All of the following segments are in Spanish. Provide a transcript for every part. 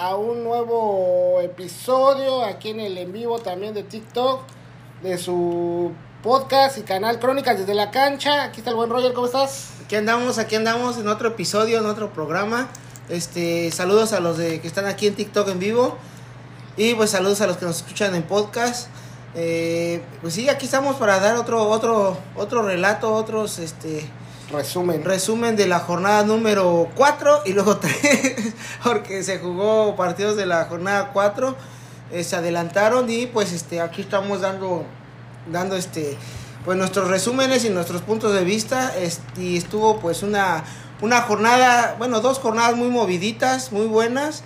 a un nuevo episodio aquí en el en vivo también de TikTok de su podcast y canal Crónicas desde la cancha. Aquí está el buen Roger, ¿cómo estás? Aquí andamos, aquí andamos en otro episodio, en otro programa. Este, saludos a los de que están aquí en TikTok en vivo y pues saludos a los que nos escuchan en podcast. Eh, pues sí, aquí estamos para dar otro otro otro relato, otros este Resumen. resumen de la jornada número 4 y luego 3, porque se jugó partidos de la jornada 4, eh, se adelantaron y pues este aquí estamos dando dando este pues nuestros resúmenes y nuestros puntos de vista y estuvo pues una una jornada, bueno, dos jornadas muy moviditas, muy buenas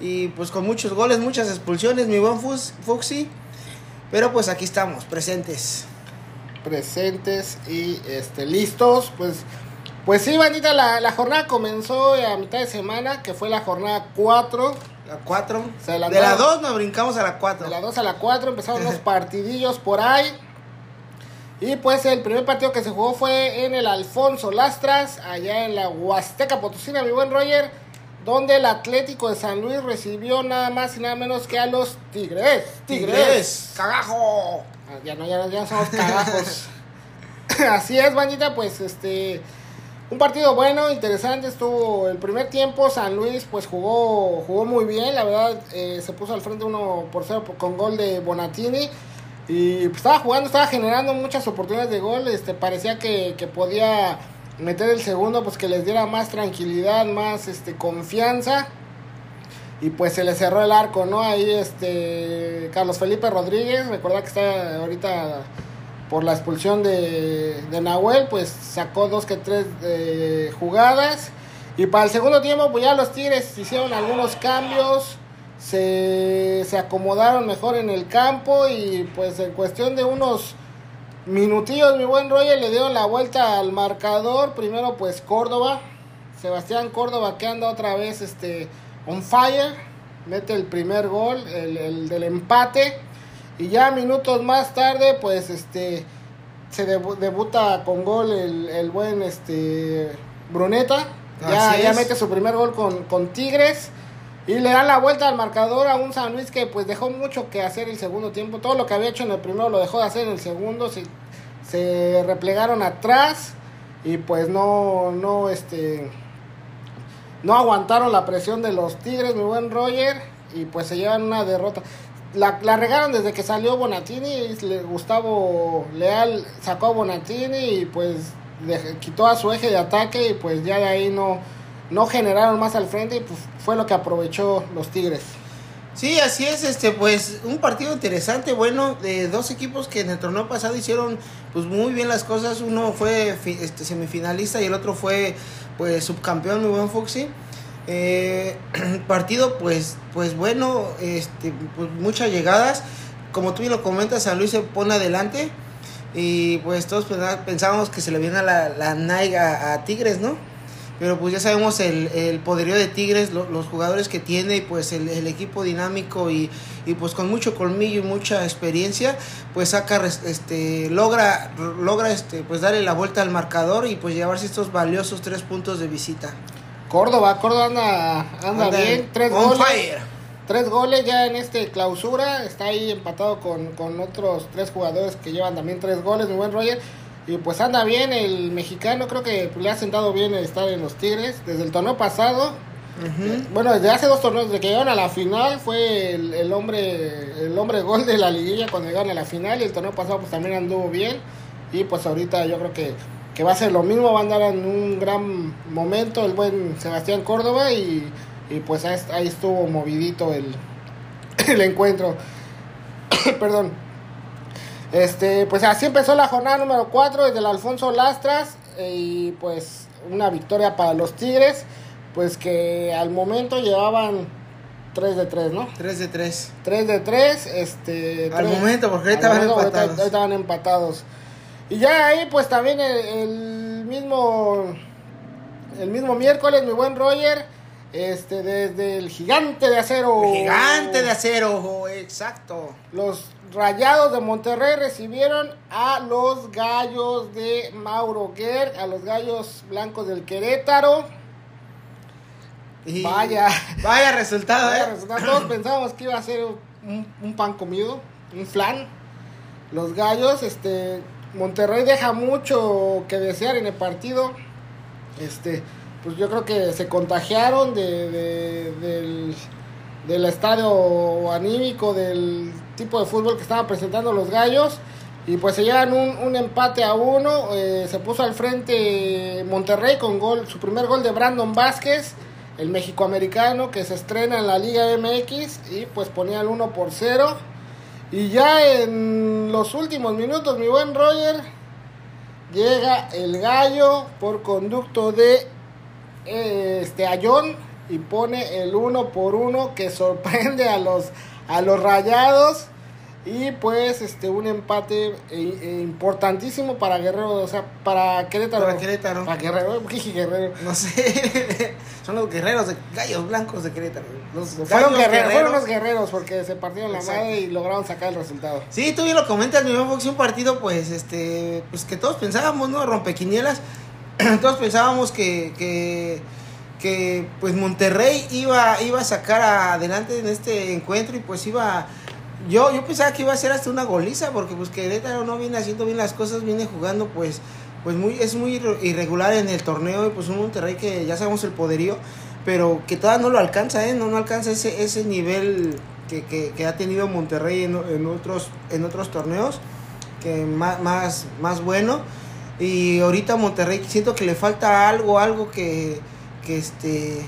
y pues con muchos goles, muchas expulsiones, mi buen Fuxi. Pero pues aquí estamos, presentes. Presentes y este listos pues pues sí bandita la, la jornada comenzó a mitad de semana que fue la jornada 4 La 4. Se De la 2 nos brincamos a la 4. de la 2 a la 4 empezaron unos partidillos por ahí y pues el primer partido que se jugó fue en el Alfonso Lastras allá en la Huasteca Potosina mi buen Roger donde el Atlético de San Luis recibió nada más y nada menos que a los Tigres Tigres, cagajo. Ah, Ya no, ya, ya somos cagajos. Así es, bandita, pues este. Un partido bueno, interesante. Estuvo el primer tiempo. San Luis, pues jugó jugó muy bien. La verdad, eh, se puso al frente 1 por 0 con gol de Bonatini. Y pues, estaba jugando, estaba generando muchas oportunidades de gol. Este, parecía que, que podía meter el segundo, pues que les diera más tranquilidad, más este, confianza. Y pues se le cerró el arco, ¿no? Ahí este Carlos Felipe Rodríguez, recuerda que está ahorita por la expulsión de, de Nahuel, pues sacó dos que tres eh, jugadas. Y para el segundo tiempo, pues ya los Tigres hicieron algunos cambios, se, se acomodaron mejor en el campo y pues en cuestión de unos minutillos, mi buen Roger le dieron la vuelta al marcador. Primero pues Córdoba, Sebastián Córdoba que anda otra vez este on fire, mete el primer gol, el, el del empate y ya minutos más tarde pues este se debu- debuta con gol el, el buen este Bruneta, ya, ya mete su primer gol con, con Tigres. Y le dan la vuelta al marcador a un San Luis que pues dejó mucho que hacer el segundo tiempo. Todo lo que había hecho en el primero lo dejó de hacer en el segundo. Se, se replegaron atrás y pues no, no, este, no aguantaron la presión de los Tigres, mi buen Roger, y pues se llevan una derrota. La, la regaron desde que salió Bonatini, le- Gustavo Leal sacó a Bonatini y pues de- quitó a su eje de ataque y pues ya de ahí no, no generaron más al frente y pues fue lo que aprovechó los Tigres. Sí, así es, este, pues, un partido interesante, bueno, de dos equipos que en el torneo pasado hicieron, pues, muy bien las cosas. Uno fue este, semifinalista y el otro fue, pues, subcampeón, mi buen Fuxi. Eh, partido, pues, pues, bueno, este, pues, muchas llegadas. Como tú bien lo comentas, San Luis se pone adelante y, pues, todos pensábamos que se le viene la, la naiga a Tigres, ¿no? Pero pues ya sabemos el, el poderío de Tigres, lo- los jugadores que tiene y pues el, el equipo dinámico y, y pues con mucho colmillo y mucha experiencia, pues saca, este, logra, logra este, pues darle la vuelta al marcador y pues llevarse estos valiosos tres puntos de visita. Córdoba, Córdoba anda, anda, Anda bien, tres goles. fire. Tres goles ya en este clausura. Está ahí empatado con, con otros tres jugadores que llevan también tres goles, mi buen Roger. Y pues anda bien el mexicano. Creo que le ha sentado bien el estar en los Tigres. Desde el torneo pasado. Bueno, desde hace dos torneos, desde que llegaron a la final, fue el, el hombre el hombre gol de la liguilla cuando llegaron a la final. Y el torneo pasado pues también anduvo bien. Y pues ahorita yo creo que, que va a ser lo mismo. Va a andar en un gran momento el buen Sebastián Córdoba. Y, y pues ahí, ahí estuvo movidito el, el encuentro. Perdón. Este, pues así empezó la jornada número 4 desde el Alfonso Lastras. eh, y pues una victoria para los Tigres. Pues que al momento llevaban 3 de 3, ¿no? 3 de 3. 3 de 3, este... Al tres- momento, porque ahorita momento, empatados. ahorita- van empatados. Y ya ahí, pues también el, el mismo... El mismo miércoles, mi buen Roger, este, desde el gigante de acero... Gigante de acero, exacto. Los Rayados de Monterrey recibieron a los Gallos de Mauro Guerr, a los Gallos Blancos del Querétaro. Y- Vaya. Vaya resultado, Vaya ¿eh? resultado. Todos pensábamos que iba a ser un, un pan comido, un flan. Los Gallos, este, Monterrey deja mucho que desear en el partido. Este, pues yo creo que se contagiaron de, de- del, del estadio anímico, del tipo de fútbol que estaban presentando los Gallos. Y pues se llevan un, un empate a uno. eh, se puso al frente Monterrey con gol, su primer gol de Brandon Vázquez, el mexicoamericano que se estrena en la Liga MX. Y pues ponía el 1 por 0. Y ya en los últimos minutos, mi buen Roger, llega el gallo por conducto de este Ayón y pone el uno por uno que sorprende a los a los rayados y pues este un empate eh, eh, importantísimo para Guerrero, o sea, para Querétaro. Para Querétaro. Para Guerrero, ¿qué dije Guerrero? No sé. Son los guerreros de gallos blancos de Querétaro. Los Fueron guerreros, fueron los guerreros porque se partieron la Exacto. madre y lograron sacar el resultado. Sí, tú bien lo comentas, mi buen Fox, un partido, pues, este, pues que todos pensábamos, ¿no? Rompequinielas. todos pensábamos que, que, que, pues, Monterrey iba, iba a sacar adelante en este encuentro y, pues, iba... Yo, yo pensaba que iba a ser hasta una goliza, porque, pues, Querétaro no viene haciendo bien las cosas, viene jugando, pues, pues muy, es muy irre- irregular en el torneo y, pues, un Monterrey que ya sabemos el poderío, pero que todavía no lo alcanza, ¿eh? No, no alcanza ese, ese nivel que, que, que ha tenido Monterrey en, en otros, en otros torneos, que más, más, más bueno. Y ahorita Monterrey siento que le falta algo, algo que, que este,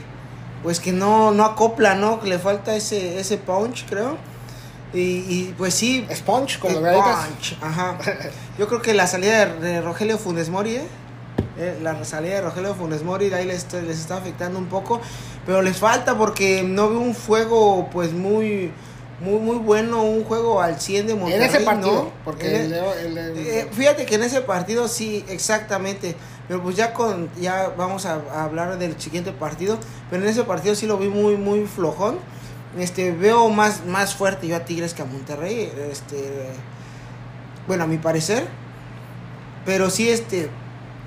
pues que no, no acopla, ¿no? Que le falta ese, ese punch, creo. Y, y pues sí, Sponge el gaditas. punch, Ajá. Yo creo que la salida de, de Rogelio Funes Mori, ¿eh? Eh, la salida de Rogelio Funes Mori de ahí les, les está afectando un poco, pero les falta porque no veo un fuego pues muy muy muy bueno, un juego al 100 de En Monterrey, ese partido, ¿no? porque En el- el- el- eh, fíjate que en ese partido sí, exactamente. Pero pues ya con ya vamos a, a hablar del siguiente partido, pero en ese partido sí lo vi muy muy flojón. Este veo más más fuerte yo a Tigres que a Monterrey, este bueno, a mi parecer. Pero sí este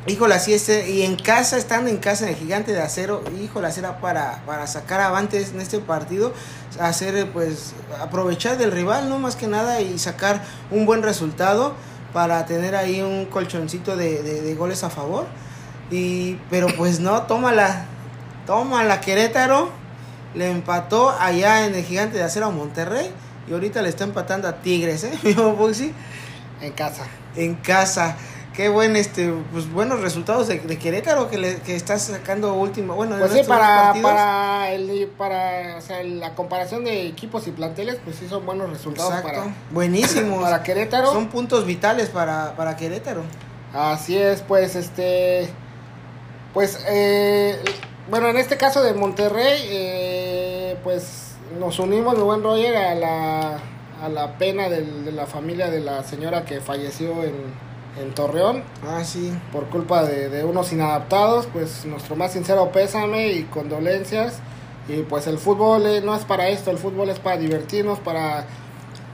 híjole, así este y en casa estando en casa en el Gigante de Acero, híjole, era para para sacar avantes en este partido, hacer eh, pues aprovechar del rival, no más que nada y sacar un buen resultado para tener ahí un colchoncito de, de- de goles a favor. Y, pero pues no, tómala, tómala Querétaro, le empató allá en el gigante de acero a Monterrey y ahorita le está empatando a Tigres, ¿eh? En casa. en casa. Qué buen, este, pues buenos resultados de, de Querétaro que, le, que está sacando último, bueno, en Pues sí, para, para, el, para o sea, la comparación de equipos y planteles, pues sí son buenos resultados Exacto, para, buenísimos. para Querétaro. Son puntos vitales para, para Querétaro. Así es, pues este. Pues, eh, bueno, en este caso de Monterrey, eh, pues nos unimos, mi buen Roger, a la, a la pena del- de la familia de la señora que falleció en, en Torreón Ah, sí. por culpa de, de unos inadaptados. Pues nuestro más sincero pésame y condolencias. Y pues el fútbol eh, no es para esto, el fútbol es para divertirnos, para,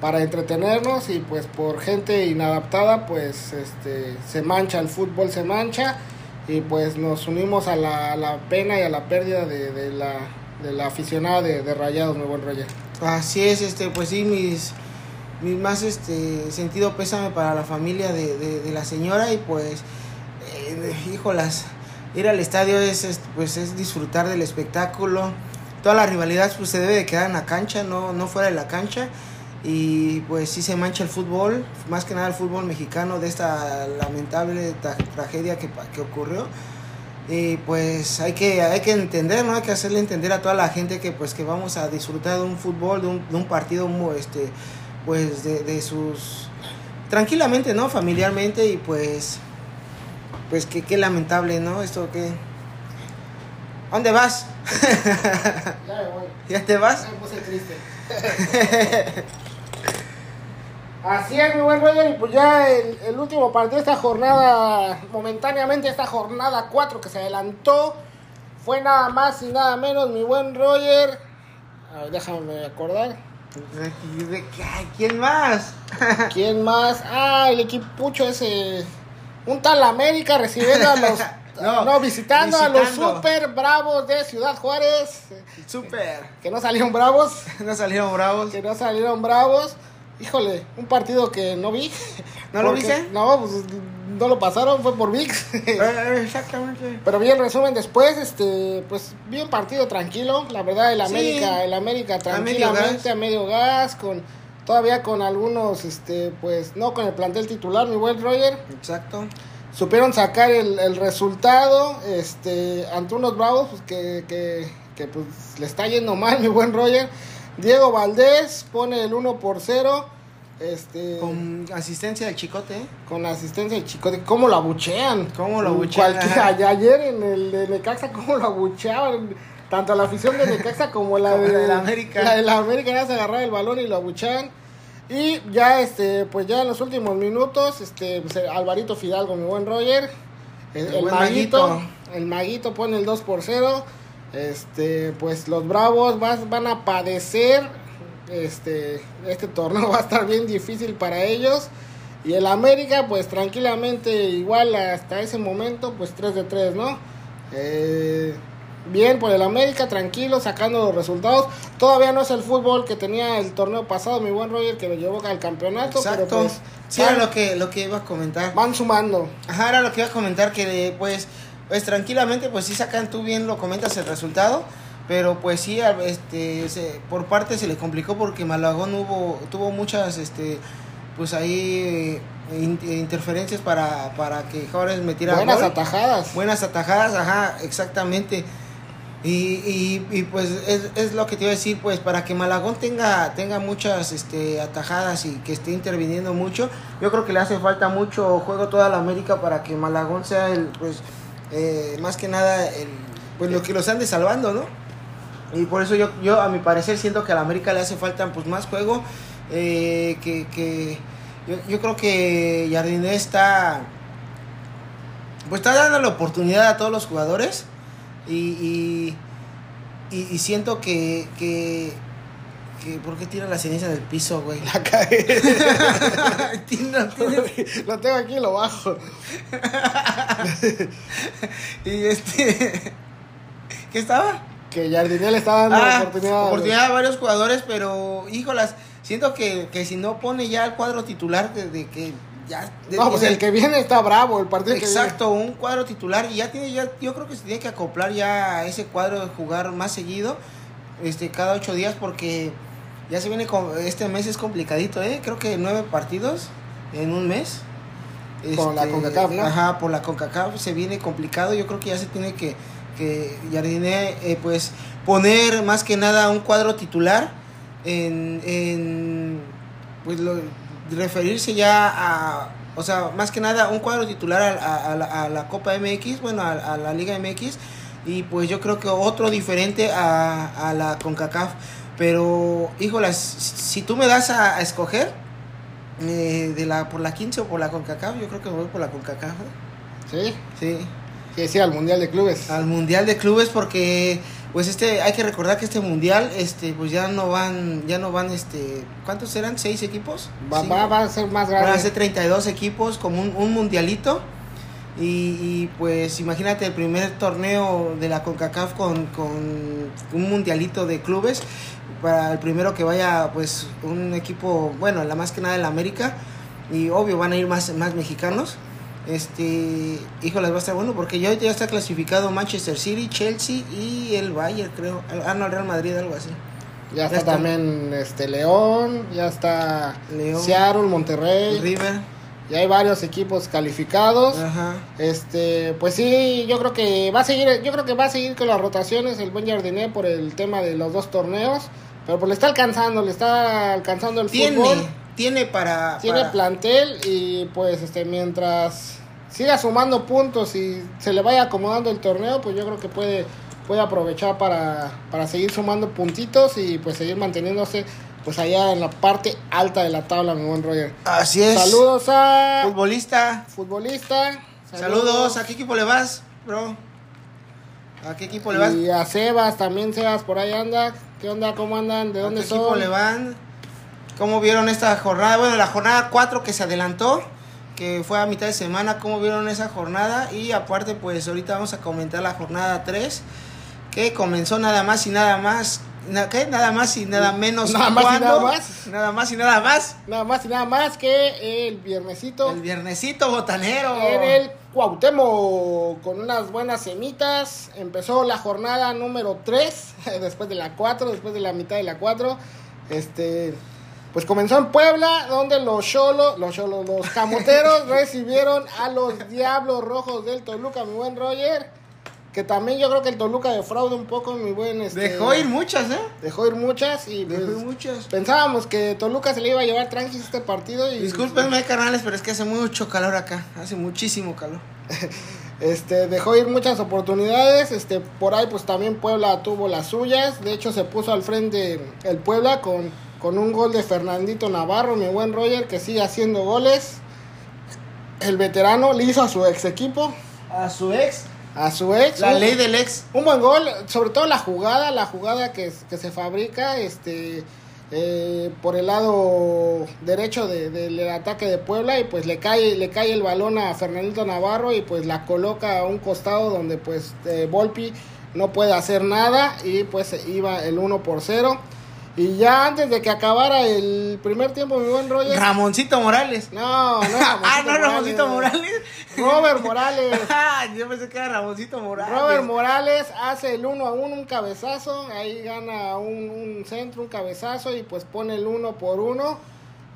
para entretenernos y pues por gente inadaptada pues este se mancha, el fútbol se mancha y pues nos unimos a la, a la pena y a la pérdida de, de la, de la aficionada de, de Rayados, buen Roger. Así es, este, pues sí, mis, mis más este sentido pésame para la familia de, de, la señora y pues, eh, híjolas, ir al estadio es, es, pues es disfrutar del espectáculo. Toda la rivalidad pues se debe de quedar en la cancha, no, no fuera de la cancha. Y pues sí se mancha el fútbol, más que nada el fútbol mexicano de esta lamentable tra- tragedia que, que ocurrió. Y pues hay que, hay que entender, ¿no? Hay que hacerle entender a toda la gente que pues que vamos a disfrutar de un fútbol, de un, partido este, pues de, de sus tranquilamente, ¿no? Familiarmente y pues pues que qué lamentable, ¿no? Esto que ¿A dónde vas? Ya me voy. ¿Ya te vas? Me puse triste. Así es, mi buen Roger, y pues ya el, el último partido de esta jornada, momentáneamente esta jornada 4 que se adelantó, fue nada más y nada menos, mi buen Roger. A ver, déjame acordar. ¿Quién más? ¿Quién más? Ah, el equipucho ese. Un tal América recibiendo a los. No, no, visitando, a los visitando. super bravos de Ciudad Juárez. Súper. Que no salieron bravos. No salieron bravos. Que no salieron bravos. Híjole, un partido que no vi. ¿No lo viste? No, pues no lo pasaron, fue por VIX. Eh, Exactamente. Pero vi el resumen después, este, pues vi un partido tranquilo, la verdad el Sí. América, el América tranquilamente a medio gas, con todavía con algunos, este, pues no con el plantel titular, mi buen Roger, Exacto. supieron sacar el, el resultado, este, ante unos bravos pues, que, que, que, pues le está yendo mal, mi buen Roger. Diego Valdés pone el 1 por 0. Este, con, Con asistencia del chicote, la asistencia de Chicote, ¿cómo lo abuchean? ¿Cómo lo abuchean? Ayer en el de Necaxa, ¿cómo lo abucheaban? Tanto la afición de Necaxa como la Como de, la de la América. La de la América ya se agarraba el balón y lo abucheaban. Y ya, este, pues ya en los últimos minutos, este, pues, Alvarito Fidalgo, mi buen Roger, el, El el buen maguito, Maguito. el maguito pone el 2 por 0. Este, pues los bravos vas- van a padecer. Este, este torneo va a estar bien difícil para ellos. Y el América, pues tranquilamente, igual hasta ese momento, pues 3 de 3, ¿no? Eh, bien por el América, tranquilo, sacando los resultados. Todavía no es el fútbol que tenía el torneo pasado, mi buen Roger, que lo llevó al campeonato. Exacto. Pero pues sí, van, era lo que, lo que iba a comentar. van sumando. Ajá, era lo que iba a comentar, que pues, pues tranquilamente, pues sí sacan, tú bien lo comentas el resultado, pero pues sí, este, se- por parte se le complicó porque Malagón hubo, tuvo muchas, este, pues ahí eh, in- interferencias para, para que Juárez metiera Buenas gol. atajadas. Buenas atajadas, ajá, exactamente. Y, y, y, pues es, es lo que te iba a decir, pues para que Malagón tenga, tenga muchas este, atajadas y que esté interviniendo mucho, yo creo que le hace falta mucho juego toda la América para que Malagón sea el, pues, eh, más que nada, el, pues lo que los ande salvando, ¿no? Y por eso yo, yo a mi parecer siento que a la América le hace falta pues más juego, eh, que, que yo, yo creo que Jardiné está pues está dando la oportunidad a todos los jugadores y, y, y- siento que, que, que ¿por qué tira la ceniza del piso, güey? La tiene- lo tengo aquí y lo bajo. y este ¿qué estaba? Que Jardinel está dando Ah, oportunidad. oportunidad a varios jugadores, pero híjolas, siento que, que si no pone ya el cuadro titular de, de que ya de- No, pues el que viene está bravo, el partido que Exacto, un cuadro titular y ya tiene ya yo creo que se tiene que acoplar ya a ese cuadro de jugar más seguido, este cada ocho días porque ya se viene con este mes es complicadito, eh, creo que nueve partidos en un mes. Con la Este, CONCACAF, ¿no? Ajá, por la CONCACAF se viene complicado. Yo creo que ya se tiene que, que Jardiné, eh, pues, poner más que nada un cuadro titular en, en pues, lo- referirse ya a, o sea, más que nada un cuadro titular a, a- a la, a la Copa MX, bueno, a, la Liga MX, y pues yo creo que otro diferente a, a la CONCACAF. Pero, híjolas, si tú me das a, a escoger eh, de la por la 15 o por la CONCACAF, yo creo que me voy por la CONCACAF. ¿eh? Sí, Sí, sí, sí, al Mundial de Clubes. al Mundial de Clubes porque pues este hay que recordar que este mundial este pues ya no van ya no van este ¿cuántos eran? ¿Seis equipos? Va, va, va a ser más Van a grande. ser 32 equipos como un, un mundialito. Y, y, pues imagínate el primer torneo de la CONCACAF con, con un mundialito de clubes. Para el primero que vaya pues un equipo, bueno, la más que nada de la América. Y obvio van a ir más, más mexicanos. Este, híjoles, va a estar bueno porque ya, ya está clasificado Manchester City, Chelsea y el Bayern, creo. Ah, no, el Real Madrid, algo así. Ya está, ya está. también este León, ya está León. Seattle, Monterrey. River. Ya hay varios equipos calificados. Ajá. Este, pues sí, yo creo que va a seguir, yo creo que va a seguir con las rotaciones el buen Jardiné por el tema de los dos torneos, pero pues le está alcanzando, le está alcanzando el Tiene, fútbol, tiene para. tiene para- plantel y pues este mientras siga sumando puntos y se le vaya acomodando el torneo, pues yo creo que puede puede aprovechar para, para seguir sumando puntitos y pues seguir manteniéndose pues allá en la parte alta de la tabla, mi buen Roger. Así es. Saludos a Futbolista. futbolista. Saludos. ¿A qué equipo le vas, bro? ¿A qué equipo le vas? Y a Sebas también, Sebas por ahí anda. ¿Qué onda? ¿Cómo andan? ¿De ¿A dónde qué equipo son? le van? ¿Cómo vieron esta jornada? Bueno, la jornada 4 que se adelantó, que fue a mitad de semana, ¿cómo vieron esa jornada? Y aparte, pues ahorita vamos a comentar la jornada 3, que comenzó nada más y nada más. ¿Qué? Nada más y nada menos. Nada más y nada más. Nada más y nada más. Nada más y nada más que el viernesito. El viernesito botanero. En el Cuauhtémoc, con unas buenas semitas. Empezó la jornada número 3, después de la 4, después de la mitad de la 4. Este, pues comenzó en Puebla, donde los cholos, los cholos, los camoteros recibieron a los Diablos Rojos del Toluca, mi buen Roger. Que también yo creo que el Toluca defrauda un poco, mi buen. Este, Dejó ir muchas, ¿eh? Dejó ir muchas y Dejó pues, ir muchas. pensábamos que Toluca se le iba a llevar tranqui este partido. Y, Discúlpenme, carnales, pero es que hace mucho calor acá. Hace muchísimo calor. Este, dejó ir muchas oportunidades, este, por ahí pues también Puebla tuvo las suyas, de hecho se puso al frente el Puebla con, con un gol de Fernandito Navarro, mi buen Roger, que sigue haciendo goles, el veterano le hizo a su ex equipo, A su ex. a su ex, La un- ley del ex. un buen gol, sobre todo la jugada, la jugada que, que se fabrica este eh, por el lado derecho de- del ataque de Puebla y pues le cae le cae el balón a Fernandito Navarro y pues la coloca a un costado donde pues eh, Volpi no puede hacer nada y pues iba el 1 por 0 y ya antes de que acabara el primer tiempo mi buen Roger Ramoncito Morales. no no ah, no, Ramoncito Morales. Robert Morales Ah, Yo pensé que era Ramoncito Morales. Robert Morales hace el 1 a 1, un cabezazo. Ahí gana un, un centro, un cabezazo y pues pone el 1 por 1.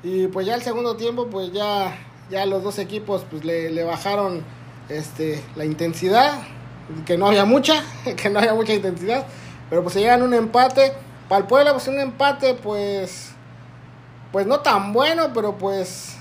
Y pues ya el segundo tiempo, pues ya, ya los dos equipos pues le, le bajaron este, la intensidad. Que no había mucha, que no había mucha intensidad. Pero pues se llegan un empate. Para el Puebla, pues un empate, pues. Pues no tan bueno, pero pues.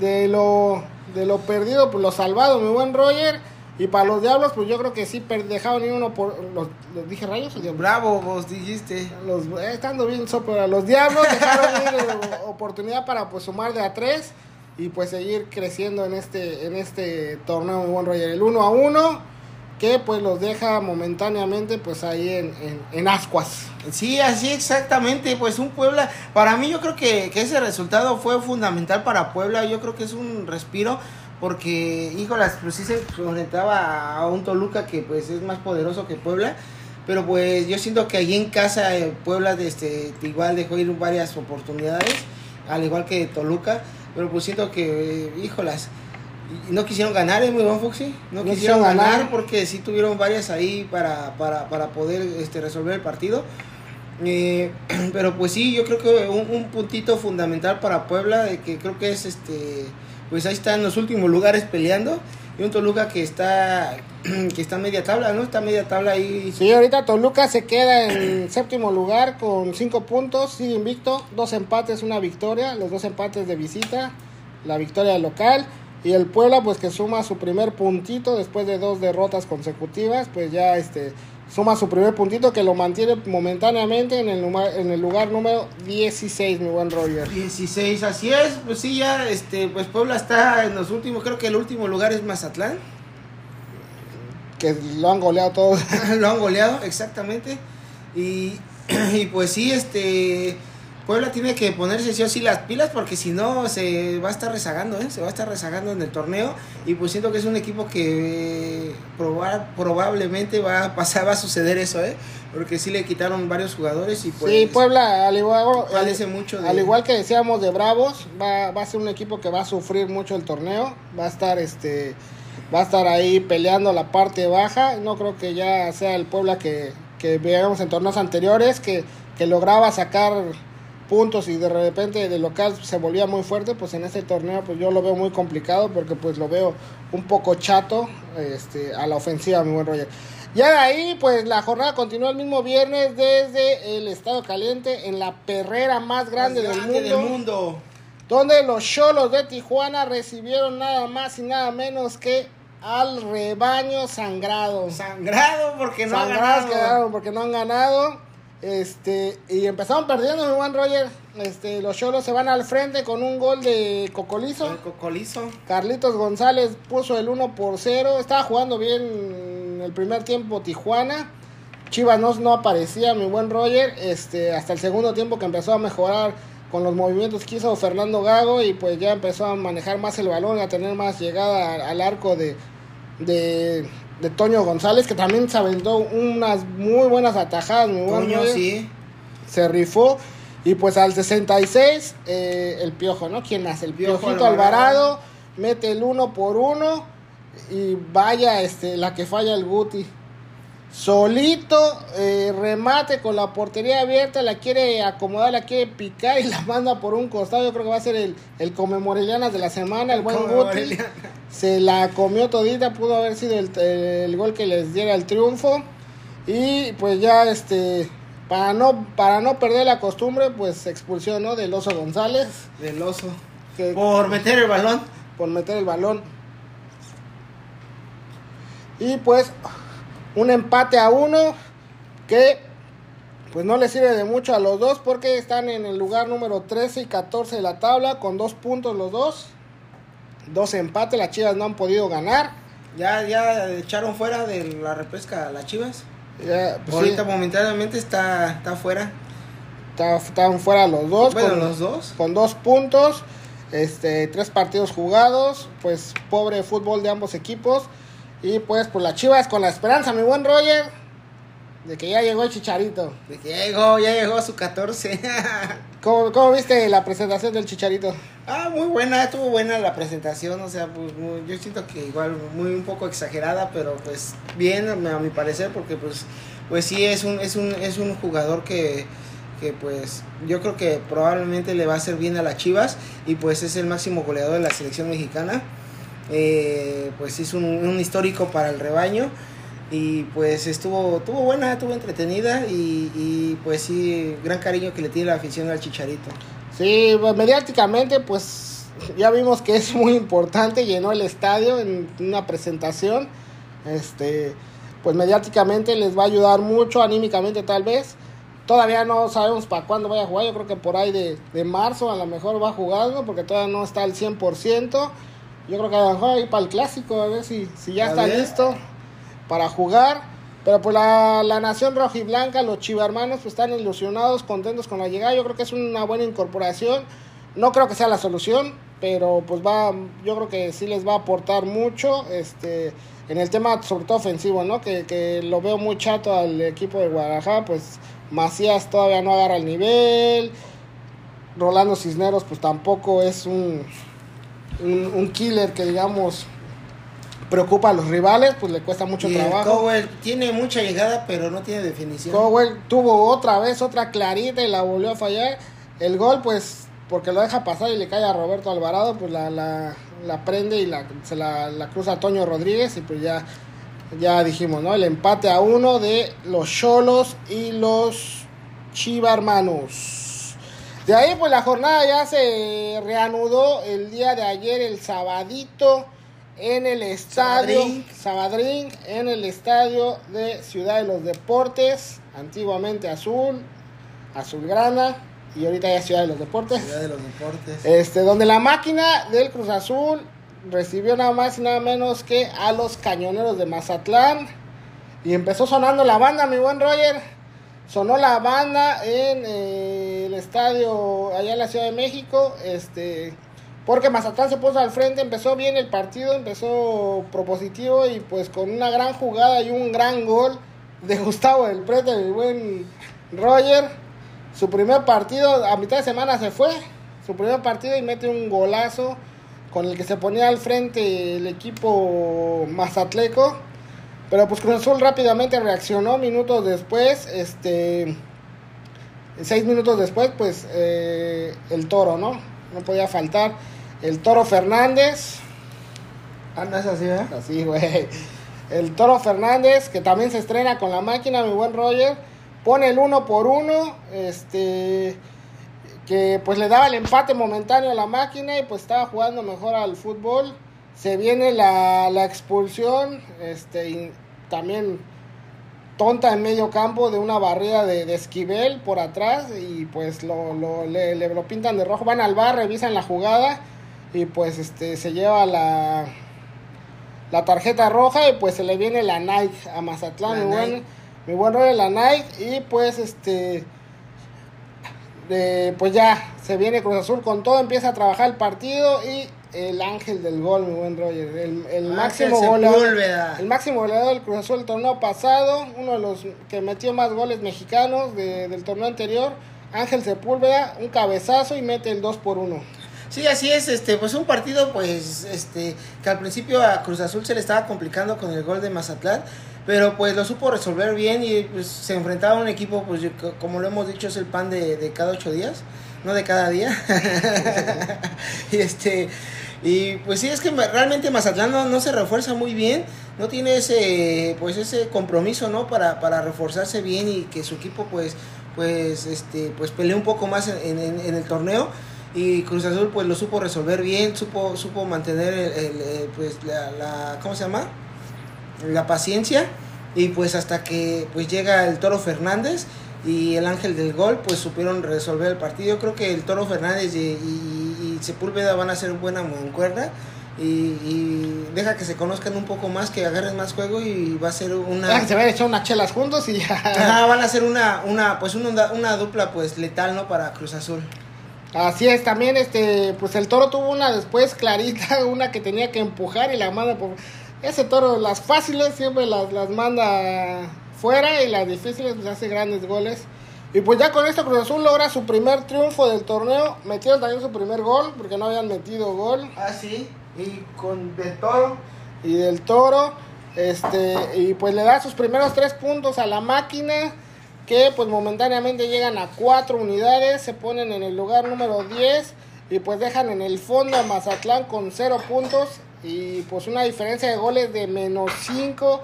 De lo, de lo perdido, pues lo salvado, mi buen Roger. Y para los diablos, pues yo creo que sí dejaron ir uno por. ¿Los, los dije rayos o diablos? Bravo, vos dijiste. Los, eh, estando bien sopra. Los diablos dejaron ir eh, oportunidad para pues sumar de a tres y pues seguir creciendo en este, en este torneo, mi buen Roger. El 1 a 1, que pues los deja momentáneamente pues ahí en, en, en ascuas. Sí, así exactamente. Pues un Puebla. Para mí, yo creo que, que ese resultado fue fundamental para Puebla. Yo creo que es un respiro. Porque, híjolas, pues sí se enfrentaba a un Toluca que pues es más poderoso que Puebla. Pero pues yo siento que allí en casa eh, Puebla este, igual dejó ir varias oportunidades. Al igual que Toluca. Pero pues siento que, eh, híjolas. No quisieron ganar, ¿eh, mi buen Fuxi? No, No quisieron ganar, ganar. porque sí tuvieron varias ahí para, para, para poder este, resolver el partido. Eh, pero pues sí, yo creo que un, un puntito fundamental para Puebla, de que creo que es este, pues ahí está en los últimos lugares peleando. Y un Toluca que está, que está media tabla, ¿no? Está media tabla ahí. Sí, ahorita Toluca se queda en séptimo lugar con cinco puntos, sigue invicto, dos empates, una victoria, los dos empates de visita, la victoria local. Y el Puebla, pues que suma su primer puntito después de dos derrotas consecutivas, pues ya este suma su primer puntito que lo mantiene momentáneamente en el, numa- en el lugar número 16, mi buen Roger. 16, así es, pues sí, ya, este, pues Puebla está en los últimos, creo que el último lugar es Mazatlán. Que lo han goleado todos. lo han goleado, exactamente. Y, y pues sí, este Puebla tiene que ponerse sí o sí las pilas porque si no se va a estar rezagando, ¿eh? se va a estar rezagando en el torneo. Y pues siento que es un equipo que proba- probablemente va a pasar, va a suceder eso, ¿eh? porque sí le quitaron varios jugadores y pues sí, Puebla, al igual, mucho de- al igual que decíamos de Bravos, va, va a ser un equipo que va a sufrir mucho el torneo, va a estar este va a estar ahí peleando la parte baja, no creo que ya sea el Puebla que, que veíamos en torneos anteriores, que, que lograba sacar puntos y de repente de local se volvía muy fuerte, pues en este torneo pues yo lo veo muy complicado porque pues lo veo un poco chato este, a la ofensiva, mi buen Roger. Ya de ahí, pues la jornada continuó el mismo viernes desde el Estado Caliente en la perrera más grande, Más del, mundo, del mundo. donde los Cholos de Tijuana recibieron nada más y nada menos que al rebaño sangrado. Sangrado porque no han ganado. quedaron porque no han ganado. Este, y empezaron perdiendo, mi buen Roger. Este, los Cholos se van al frente con un gol de Cocolizo. El cocolizo. Carlitos González puso el 1 por 0. Estaba jugando bien el primer tiempo Tijuana. Chivas no, no aparecía, mi buen Roger. Este, hasta el segundo tiempo que empezó a mejorar con los movimientos que hizo Fernando Gago. Y pues ya empezó a manejar más el balón, a tener más llegada al, al arco de, de, de Toño González, que también se aventó unas muy buenas atajadas, mi buen Toño, sí. se rifó. Y pues al 66, eh, el Piojo, ¿no? ¿Quién más? El Piojo Piojito Alvarado. Alvarado mete el uno por uno. Y vaya este, la que falla el Guti. Solito, eh, remate con la portería abierta, la quiere acomodar, la quiere picar y la manda por un costado. Yo creo que va a ser el, el de la semana, el buen Guti. Se la comió todita, pudo haber sido el, el gol que les diera el triunfo. Y pues ya este para no para no perder la costumbre, pues expulsión ¿no? del Oso González Del oso. que, Por meter el balón. por meter el balón. Y pues un empate a uno que pues no le sirve de mucho a los dos porque están en el lugar número 13 y 14 de la tabla con dos puntos los dos. Dos empates, las Chivas no han podido ganar. Ya, ya echaron fuera de la repesca a las chivas. Ya, pues, Ahorita sí, momentáneamente está, está fuera. está- estaban fuera los dos. Bueno, con- los dos. con dos puntos, este, tres partidos jugados, pues pobre fútbol de ambos equipos. Y pues por las Chivas con la esperanza, mi buen Roger, de que ya llegó el Chicharito. De que ya llegó, ya llegó a su 14. ¿Cómo, cómo viste la presentación del Chicharito? ah, muy buena, estuvo buena la presentación. O sea, pues muy- yo siento que igual muy un poco exagerada, pero pues bien a mi- a mi parecer, porque pues, pues sí es un, es un, es un jugador que, que pues yo creo que probablemente le va a hacer bien a las Chivas y pues es el máximo goleador de la selección mexicana. Eh, pues es un, un histórico para el rebaño y pues estuvo estuvo buena, estuvo entretenida y, y, pues sí, gran cariño que le tiene la afición al Chicharito. Sí, mediáticamente, pues ya vimos que es muy importante, llenó el estadio en una presentación. Este, pues mediáticamente les va a ayudar mucho, anímicamente tal vez. Todavía no sabemos para cuándo vaya a jugar, yo creo que por ahí de, de marzo a lo mejor va jugando, porque todavía no está al 100%. Yo creo que a lo mejor ahí para el clásico, a ver si, si ya A está ver. listo para jugar. Pero pues la, la nación rojiblanca, los chivarmanos, pues están ilusionados, contentos con la llegada. Yo creo que es una buena incorporación. No creo que sea la solución, pero pues va, yo creo que sí les va a aportar mucho este, en el tema, sobre todo ofensivo, ¿no? Que, que lo veo muy chato al equipo de Guadalajara, pues Macías todavía no agarra el nivel. Rolando Cisneros, pues tampoco es un, un, un killer que digamos preocupa a los rivales, pues le cuesta mucho y trabajo. Cowell tiene mucha llegada, pero no tiene definición. Cowell tuvo otra vez otra clarita y la volvió a fallar. El gol, pues, porque lo deja pasar y le cae a Roberto Alvarado, pues la, la, la prende y la, se la, la cruza a Toño Rodríguez y pues ya, ya dijimos, ¿no? El empate a uno de los Cholos y los Chiva hermanos. De ahí, pues la jornada ya se reanudó el día de ayer, el sabadito, en el estadio Sabadrín. Sabadrín, en el estadio de Ciudad de los Deportes, antiguamente azul, azulgrana, y ahorita ya Ciudad de los Deportes. Ciudad de los deportes. Este, donde la máquina del Cruz Azul recibió nada más y nada menos que a los cañoneros de Mazatlán. Y empezó sonando la banda, mi buen Roger. Sonó la banda en eh, el estadio allá en la Ciudad de México. Este, porque Mazatlán se puso al frente, empezó bien el partido, empezó propositivo y pues con una gran jugada y un gran gol de Gustavo del Prete, mi buen Roger. Su primer partido, a mitad de semana se fue. Su primer partido y mete un golazo con el que se ponía al frente el equipo mazatleco. Pero pues Cruz Azul rápidamente reaccionó minutos después. Este. Seis minutos después, pues eh, el toro, ¿no? No podía faltar. El toro Fernández. Ah, no es así, ¿eh? Así, güey. El Toro Fernández, que también se estrena con la máquina, mi buen Roger. Pone el uno por uno. Este. Que pues le daba el empate momentáneo a la máquina y pues estaba jugando mejor al fútbol. Se viene la, la expulsión, este, y también tonta en medio campo de una barrera de, de Esquivel por atrás y pues lo, lo, le, le lo pintan de rojo, van al bar, revisan la jugada y pues este se lleva la la tarjeta roja y pues se le viene la Nike a Mazatlán, La mi buen, mi buen la Nike y pues este de- pues ya se viene Cruz Azul con todo, empieza a trabajar el partido y el ángel del gol, mi buen Roger, el, el máximo goleador, el máximo goleador del Cruz Azul el torneo pasado, uno de los que metió más goles mexicanos de- del torneo anterior, Ángel Sepúlveda, un cabezazo y mete el 2 por 1. Sí, así es, este, pues un partido, pues, este, que al principio a Cruz Azul se le estaba complicando con el gol de Mazatlán, pero pues lo supo resolver bien y pues, se enfrentaba a un equipo, pues, como lo hemos dicho, es el pan de, de cada ocho días, no de cada día. y este, y pues sí, es que realmente Mazatlán no, no se refuerza muy bien, no tiene ese, pues, ese compromiso, ¿no? Para, para reforzarse bien y que su equipo, pues, pues, este, pues pelee un poco más en, el torneo y Cruz Azul pues lo supo resolver bien, supo, supo mantener el, eh, pues la, ¿cómo se llama? La paciencia y pues hasta que pues llega el Toro Fernández y el Ángel del Gol pues supieron resolver el partido. Creo que el Toro Fernández y Sepúlveda van a ser buena mancuerna y, y deja que se conozcan un poco más, que agarren más juego y va a ser una... Ah, se van a echar unas chelas juntos y ya. Ajá, van a ser una, una, pues una, una dupla pues letal, ¿no? Para Cruz Azul. Así es, también este, pues el toro tuvo una después clarita, una que tenía que empujar y la manda por... Ese toro, las fáciles siempre las, las manda fuera y las difíciles pues hace grandes goles. Y pues ya con esto Cruz Azul logra su primer triunfo del torneo, metieron también su primer gol, porque no habían metido gol. Ah, sí. Y con del toro. y del Toro. Este, y pues le da sus primeros tres puntos a la máquina. Que pues momentáneamente llegan a cuatro unidades. Se ponen en el lugar número 10. Y pues dejan en el fondo a Mazatlán con cero puntos. Y pues una diferencia de goles de menos 5.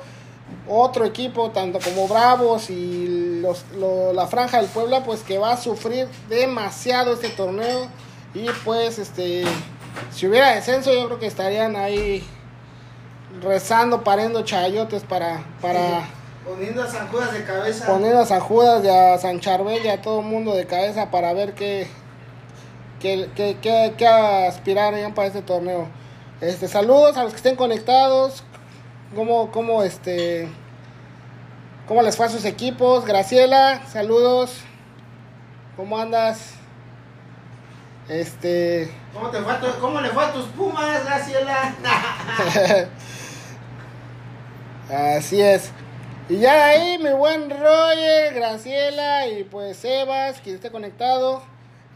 Otro equipo, tanto como Bravos y los, lo- la Franja del Puebla, pues que va a sufrir demasiado este torneo. Y pues este, si hubiera descenso, yo creo que estarían ahí rezando, pariendo chayotes para, para Poniendo a San Judas de cabeza. poner a San Judas y a San Charbel y a todo el mundo de cabeza para ver qué, qué, qué, qué, qué aspirarían para este torneo. Este, saludos a los que estén conectados. ¿Cómo, cómo, este, cómo les fue a sus equipos? Graciela, saludos. ¿Cómo andas? Este. ¿Cómo, te fue a tu- ¿Cómo le fue a tus pumas, Graciela? Así es. Y ya de ahí, mi buen Roger, Graciela y pues Sebas, quien esté conectado.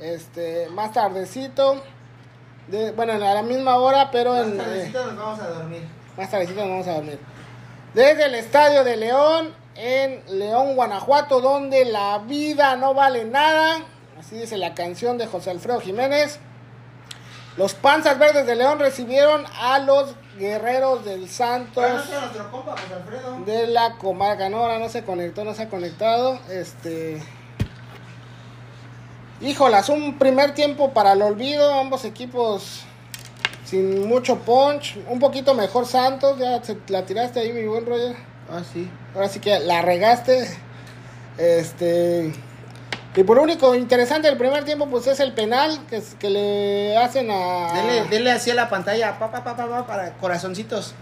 Este, más tardecito. De, bueno, a la misma hora, pero en, Más eh, tardecito nos vamos a dormir. Más tardecito nos vamos a dormir. Desde el estadio de León, en León, Guanajuato, donde la vida no vale nada. Así dice la canción de José Alfredo Jiménez. Los Panzas Verdes de León recibieron a los Guerreros del Santos no compa, José Alfredo. de la comarca. No, ahora no se conectó, no se ha conectado. Este. Híjolas, un primer tiempo para el olvido. Ambos equipos sin mucho punch. Un poquito mejor Santos. Ya se la tiraste ahí, mi buen Roger. Ah, sí. Ahora sí que la regaste. Este. Y por lo único interesante del primer tiempo, pues es el penal que, le hacen a. Dele, dele así a la pantalla, pa, pa, pa, pa, pa, para corazoncitos.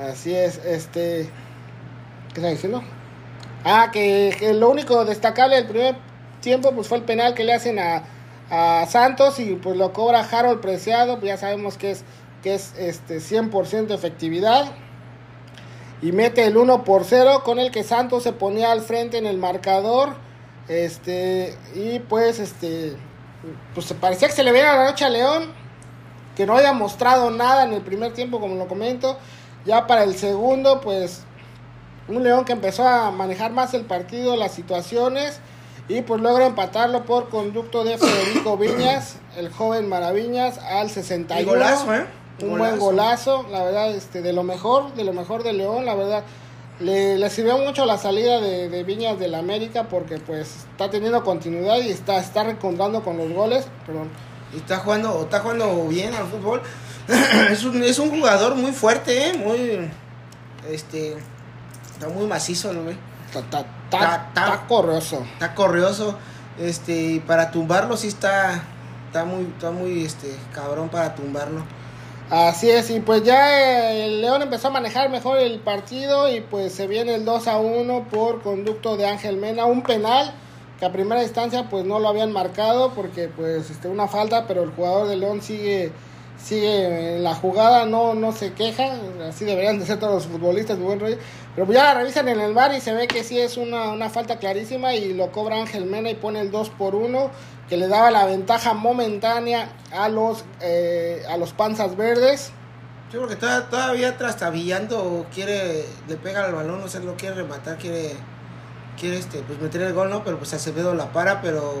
Así es, este. ¿Qué está diciendo? Ah, que, que lo único destacable del primer tiempo pues fue el penal que le hacen a, a Santos y pues lo cobra Harold Preciado, pues ya sabemos que es que es este 100% efectividad. Y mete el 1 por 0 con el que Santos se ponía al frente en el marcador. Este, y pues este pues parecía que se le veía la noche a León que no haya mostrado nada en el primer tiempo, como lo comento. Ya para el segundo, pues un León que empezó a manejar más el partido, las situaciones, y pues logra empatarlo por conducto de Federico Viñas, el joven Maraviñas, al 61. Y golazo, ¿eh? Un buen golazo, la verdad, este, de lo mejor, de lo mejor de León, la verdad. Le, le sirvió mucho la salida de, de Viñas del América porque pues está teniendo continuidad y está, está recontando con los goles. Perdón. Y está jugando, está jugando bien al fútbol. es, un, es un jugador muy fuerte, ¿eh? Muy. Este. Está muy macizo, güey. Está, está, corrioso. Está corrioso. Este, para tumbarlo sí está. Está muy, está muy este, cabrón para tumbarlo. Así es, y pues ya eh, el León empezó a manejar mejor el partido y pues se viene el 2 a 1 por conducto de Ángel Mena, un penal que a primera instancia pues no lo habían marcado porque pues este una falta, pero el jugador de León sigue sigue en la jugada, no no se queja, así deberían de ser todos los futbolistas buen rollo, pero pues ya la revisan en el bar y se ve que sí es una, una falta clarísima y lo cobra Ángel Mena y pone el 2 por 1 que le daba la ventaja momentánea a los eh, a los panzas verdes. Yo creo que todavía, todavía trastabillando quiere, le pega al balón, no sé, lo quiere rematar, quiere, quiere este, pues meter el gol, ¿no? Pero pues Acevedo la para, pero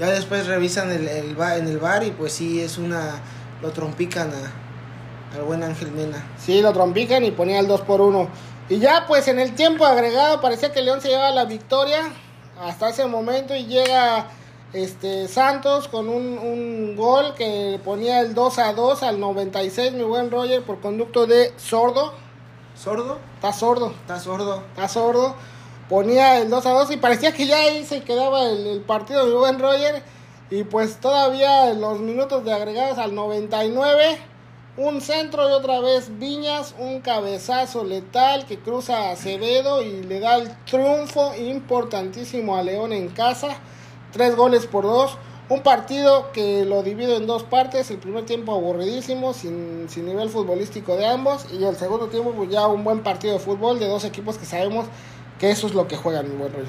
ya después revisan el, el va- en el bar y pues sí es una, lo trompican a, al buen Ángel Mena. Sí, lo trompican y ponía el 2 por 1. Y ya pues en el tiempo agregado parecía que León se llevaba la victoria hasta ese momento y llega este Santos con un, un gol que ponía el 2 a 2 al 96, mi buen Roger, por conducto de sordo. ¿Sordo? Está sordo, Está sordo. está sordo. Ponía el 2 a 2 y parecía que ya ahí se quedaba el, el partido, mi buen Roger. Y pues todavía los minutos de agregados al 99, un centro y otra vez Viñas, un cabezazo letal que cruza a Acevedo y le da el triunfo importantísimo a León en casa. Tres goles por dos. Un partido que lo divido en dos partes. El primer tiempo aburridísimo, sin, sin nivel futbolístico de ambos. Y el segundo tiempo, pues ya un buen partido de fútbol de dos equipos que sabemos que eso es lo que juegan, mi buen rollo.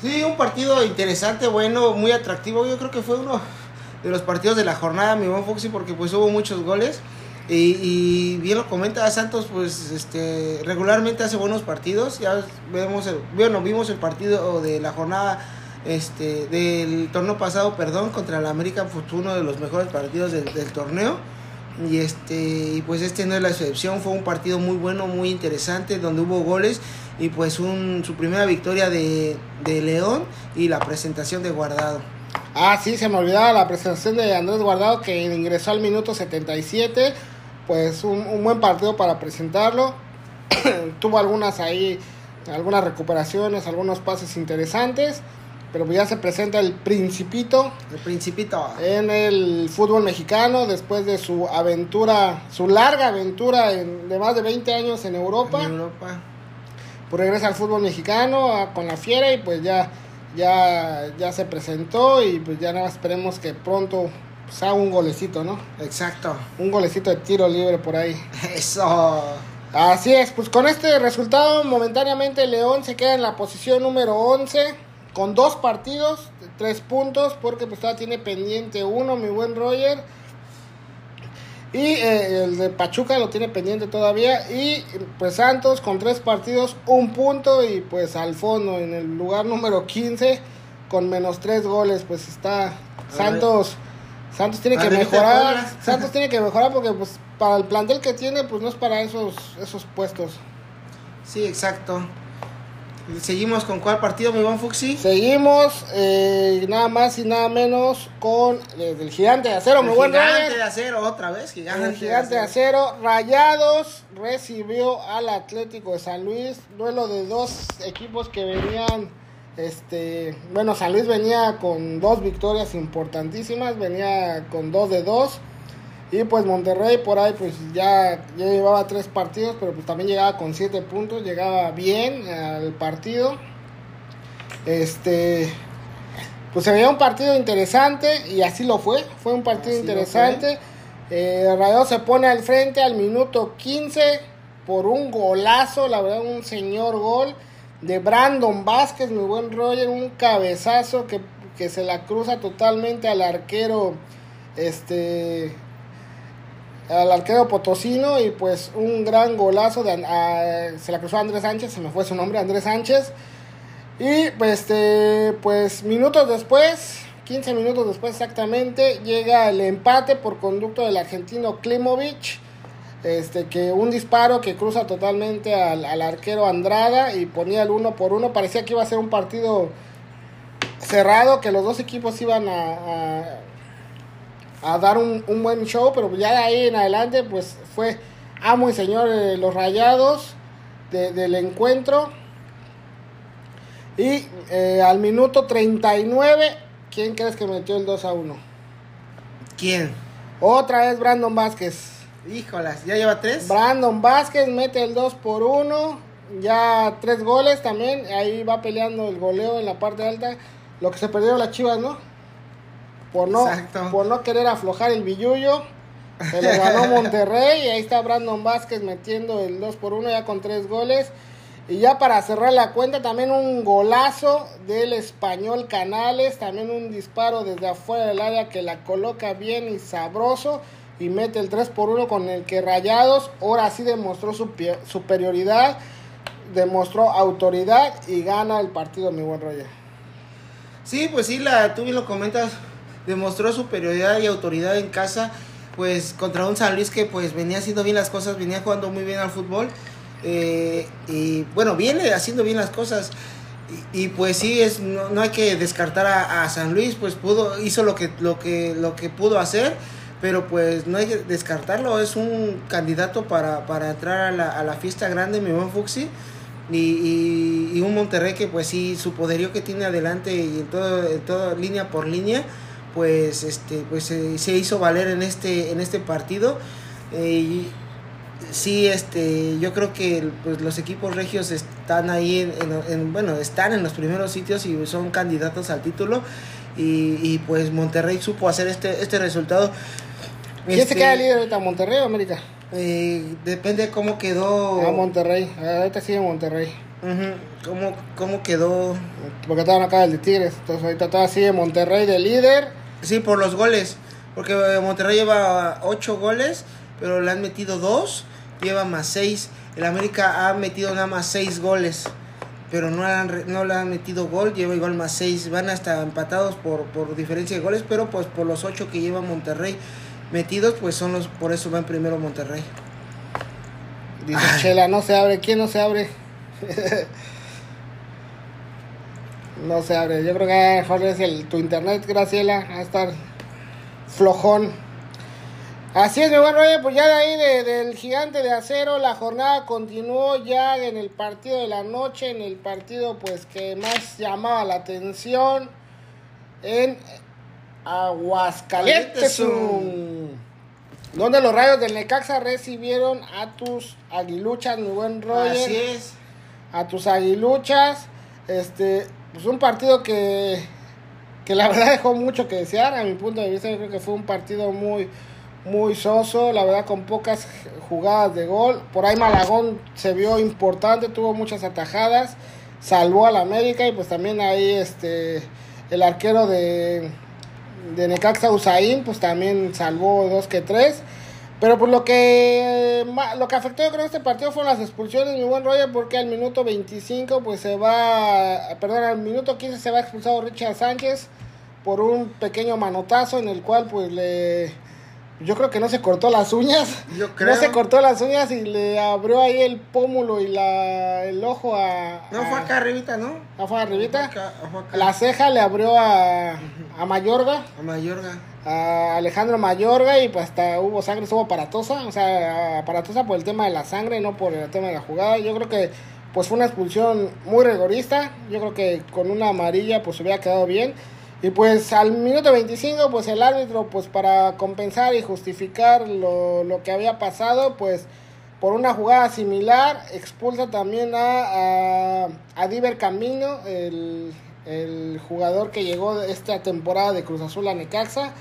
Sí, un partido interesante, bueno, muy atractivo. Yo creo que fue uno de los partidos de la jornada, mi buen Foxy, porque pues hubo muchos goles. Y, y bien lo comenta Santos, pues este regularmente hace buenos partidos. Ya vemos, el, bueno, vimos el partido de la jornada este del torneo pasado, perdón, contra el América, pues fue uno de los mejores partidos del, del torneo. Y este y pues este no es la excepción, fue un partido muy bueno, muy interesante, donde hubo goles y pues un, su primera victoria de, de León y la presentación de Guardado. Ah, sí, se me olvidaba la presentación de Andrés Guardado que ingresó al minuto 77. Pues un, un buen partido para presentarlo. Tuvo algunas ahí, algunas recuperaciones, algunos pases interesantes. Pero pues ya se presenta el Principito El Principito. en el fútbol mexicano después de su aventura, su larga aventura en- de más de 20 años en Europa. En Europa. Pues regresa al fútbol mexicano a- con la fiera y pues ya, ya, ya se presentó y pues ya nada más esperemos que pronto pues, haga un golecito, ¿no? Exacto. Un golecito de tiro libre por ahí. Eso. Así es, pues con este resultado momentáneamente León se queda en la posición número 11 con dos partidos, tres puntos, porque pues todavía tiene pendiente uno, mi buen Roger. Y eh, el de Pachuca lo tiene pendiente todavía. Y pues Santos con tres partidos, un punto. Y pues al fondo, en el lugar número 15, con menos tres goles. Pues está Santos. Santos tiene que mejorar. Santos tiene que mejorar porque pues para el plantel que tiene, pues no es para esos, esos puestos. Sí, exacto. Seguimos con cuál partido, mi buen Fuxi. Seguimos eh, nada más y nada menos con eh, el gigante de acero, mi buen gigante de acero, otra vez. Gigante, El gigante de acero, Rayados recibió al Atlético de San Luis, duelo de dos equipos que venían, este, bueno, San Luis venía con dos victorias importantísimas, venía con dos de dos, y pues Monterrey por ahí pues ya, ya llevaba tres partidos, pero pues también llegaba con siete puntos, llegaba bien al partido, este, pues se veía un partido interesante y así lo fue, fue un partido Así interesante. Eh, Rayados se pone al frente al minuto 15 por un golazo, la verdad un señor gol de Brandon Vázquez, mi buen Roger, un cabezazo que, que se la cruza totalmente al arquero, este, al arquero potosino y pues un gran golazo de, se la cruzó Andrés Sánchez, se me fue su nombre, Andrés Sánchez. Y pues, este, pues minutos después, 15 minutos después exactamente, llega el empate por conducto del argentino Klimovic. Este, que un disparo que cruza totalmente al, al arquero Andrada y ponía el uno por uno. Parecía que iba a ser un partido cerrado, que los dos equipos iban a, a dar un, un, buen show, pero ya de ahí en adelante pues fue amo y señor de los rayados del encuentro. Y eh, al minuto 39, ¿quién crees que metió el 2 a 1? ¿Quién? Otra vez Brandon Vázquez. Híjolas, ¿ya lleva tres? Brandon Vázquez mete el 2 por 1. Ya tres goles también. Ahí va peleando el goleo en la parte alta. Lo que se perdieron las chivas, ¿no? Por no, por no querer aflojar el billuyo. Se le ganó Monterrey. Y ahí está Brandon Vázquez metiendo el 2 por 1 ya con tres goles. Y ya para cerrar la cuenta, también un golazo del español Canales. También un disparo desde afuera del área que la coloca bien y sabroso. Y mete el 3 por 1 con el que Rayados ahora sí demostró su superioridad. Demostró autoridad y gana el partido, mi buen Roger. Sí, pues sí, la, tú bien lo comentas. Demostró superioridad y autoridad en casa. Pues contra un San Luis que pues venía haciendo bien las cosas, venía jugando muy bien al fútbol eh, y bueno, viene haciendo bien las cosas. Y, pues sí, es, no, hay que descartar a, San Luis, pues pudo, hizo lo que, lo que, lo que pudo hacer, pero pues no hay que descartarlo, es un candidato para, para entrar a la, a la fiesta grande, mi buen Fuxi. Y, y, un Monterrey que pues sí, su poderío que tiene adelante y en todo, en toda línea por línea, pues este pues se hizo valer en este en este partido eh, sí, este, yo creo que pues, los equipos regios están ahí, en, bueno, están en los primeros sitios y son candidatos al título. Y, pues Monterrey supo hacer este, este resultado. ¿Quién se este, queda líder ahorita, Monterrey o América? Eh, depende cómo quedó. Ah, Monterrey, ahorita sigue Monterrey. ¿Cómo, ¿Cómo quedó? Porque estaban acá el de Tigres, entonces ahorita todavía sigue Monterrey de líder. Sí, por los goles, porque Monterrey lleva 8 goles, pero le han metido 2 lleva más 6. El América ha metido nada más 6 goles. Pero no, no le han metido gol, lleva igual más 6. Van hasta empatados por, por diferencia de goles, pero pues por los 8 que lleva Monterrey metidos, pues son los, por eso van primero Monterrey. Dice Chela, no se abre. ¿Quién no se abre? no se abre. Yo creo que mejor es el, tu internet, Graciela. a estar flojón. Así es, mi buen Roger, pues ya de ahí del gigante de acero, la jornada continuó ya en el partido de la noche, en el partido pues que más llamaba la atención, en Aguascalientes, donde los rayos del Necaxa recibieron a tus aguiluchas, mi buen Roger. Así es. A tus aguiluchas, este, pues un partido que, que la verdad dejó mucho que desear, a mi punto de vista yo creo que fue un partido muy muy soso, la verdad con pocas jugadas de gol. Por ahí Malagón se vio importante, tuvo muchas atajadas, salvó al América y pues también ahí este el arquero de, de Necaxa Usain pues también salvó dos que tres. Pero por lo que lo que afectó yo creo este partido fueron las expulsiones, mi buen Roger, porque al minuto 25 pues se va, perdón, al minuto 15 se va expulsado Richard Sánchez por un pequeño manotazo en el cual pues le yo creo que no se cortó las uñas. Yo creo. No se cortó las uñas y le abrió ahí el pómulo y la, el ojo a. No, fue acá arribita, ¿no? ¿No fue arribita? La ceja le abrió a, a Mayorga. A Mayorga. A Alejandro Mayorga y pues hasta hubo sangre, estuvo aparatosa. O sea, aparatosa por el tema de la sangre, no por el tema de la jugada. Yo creo que pues fue una expulsión muy rigorista. Yo creo que con una amarilla pues hubiera quedado bien. Y pues al minuto 25, pues el árbitro, pues para compensar y justificar lo, lo que había pasado, pues por una jugada similar, expulsa también a, a, Diver Camino, el, el, jugador que llegó esta temporada de Cruz Azul a Necaxa.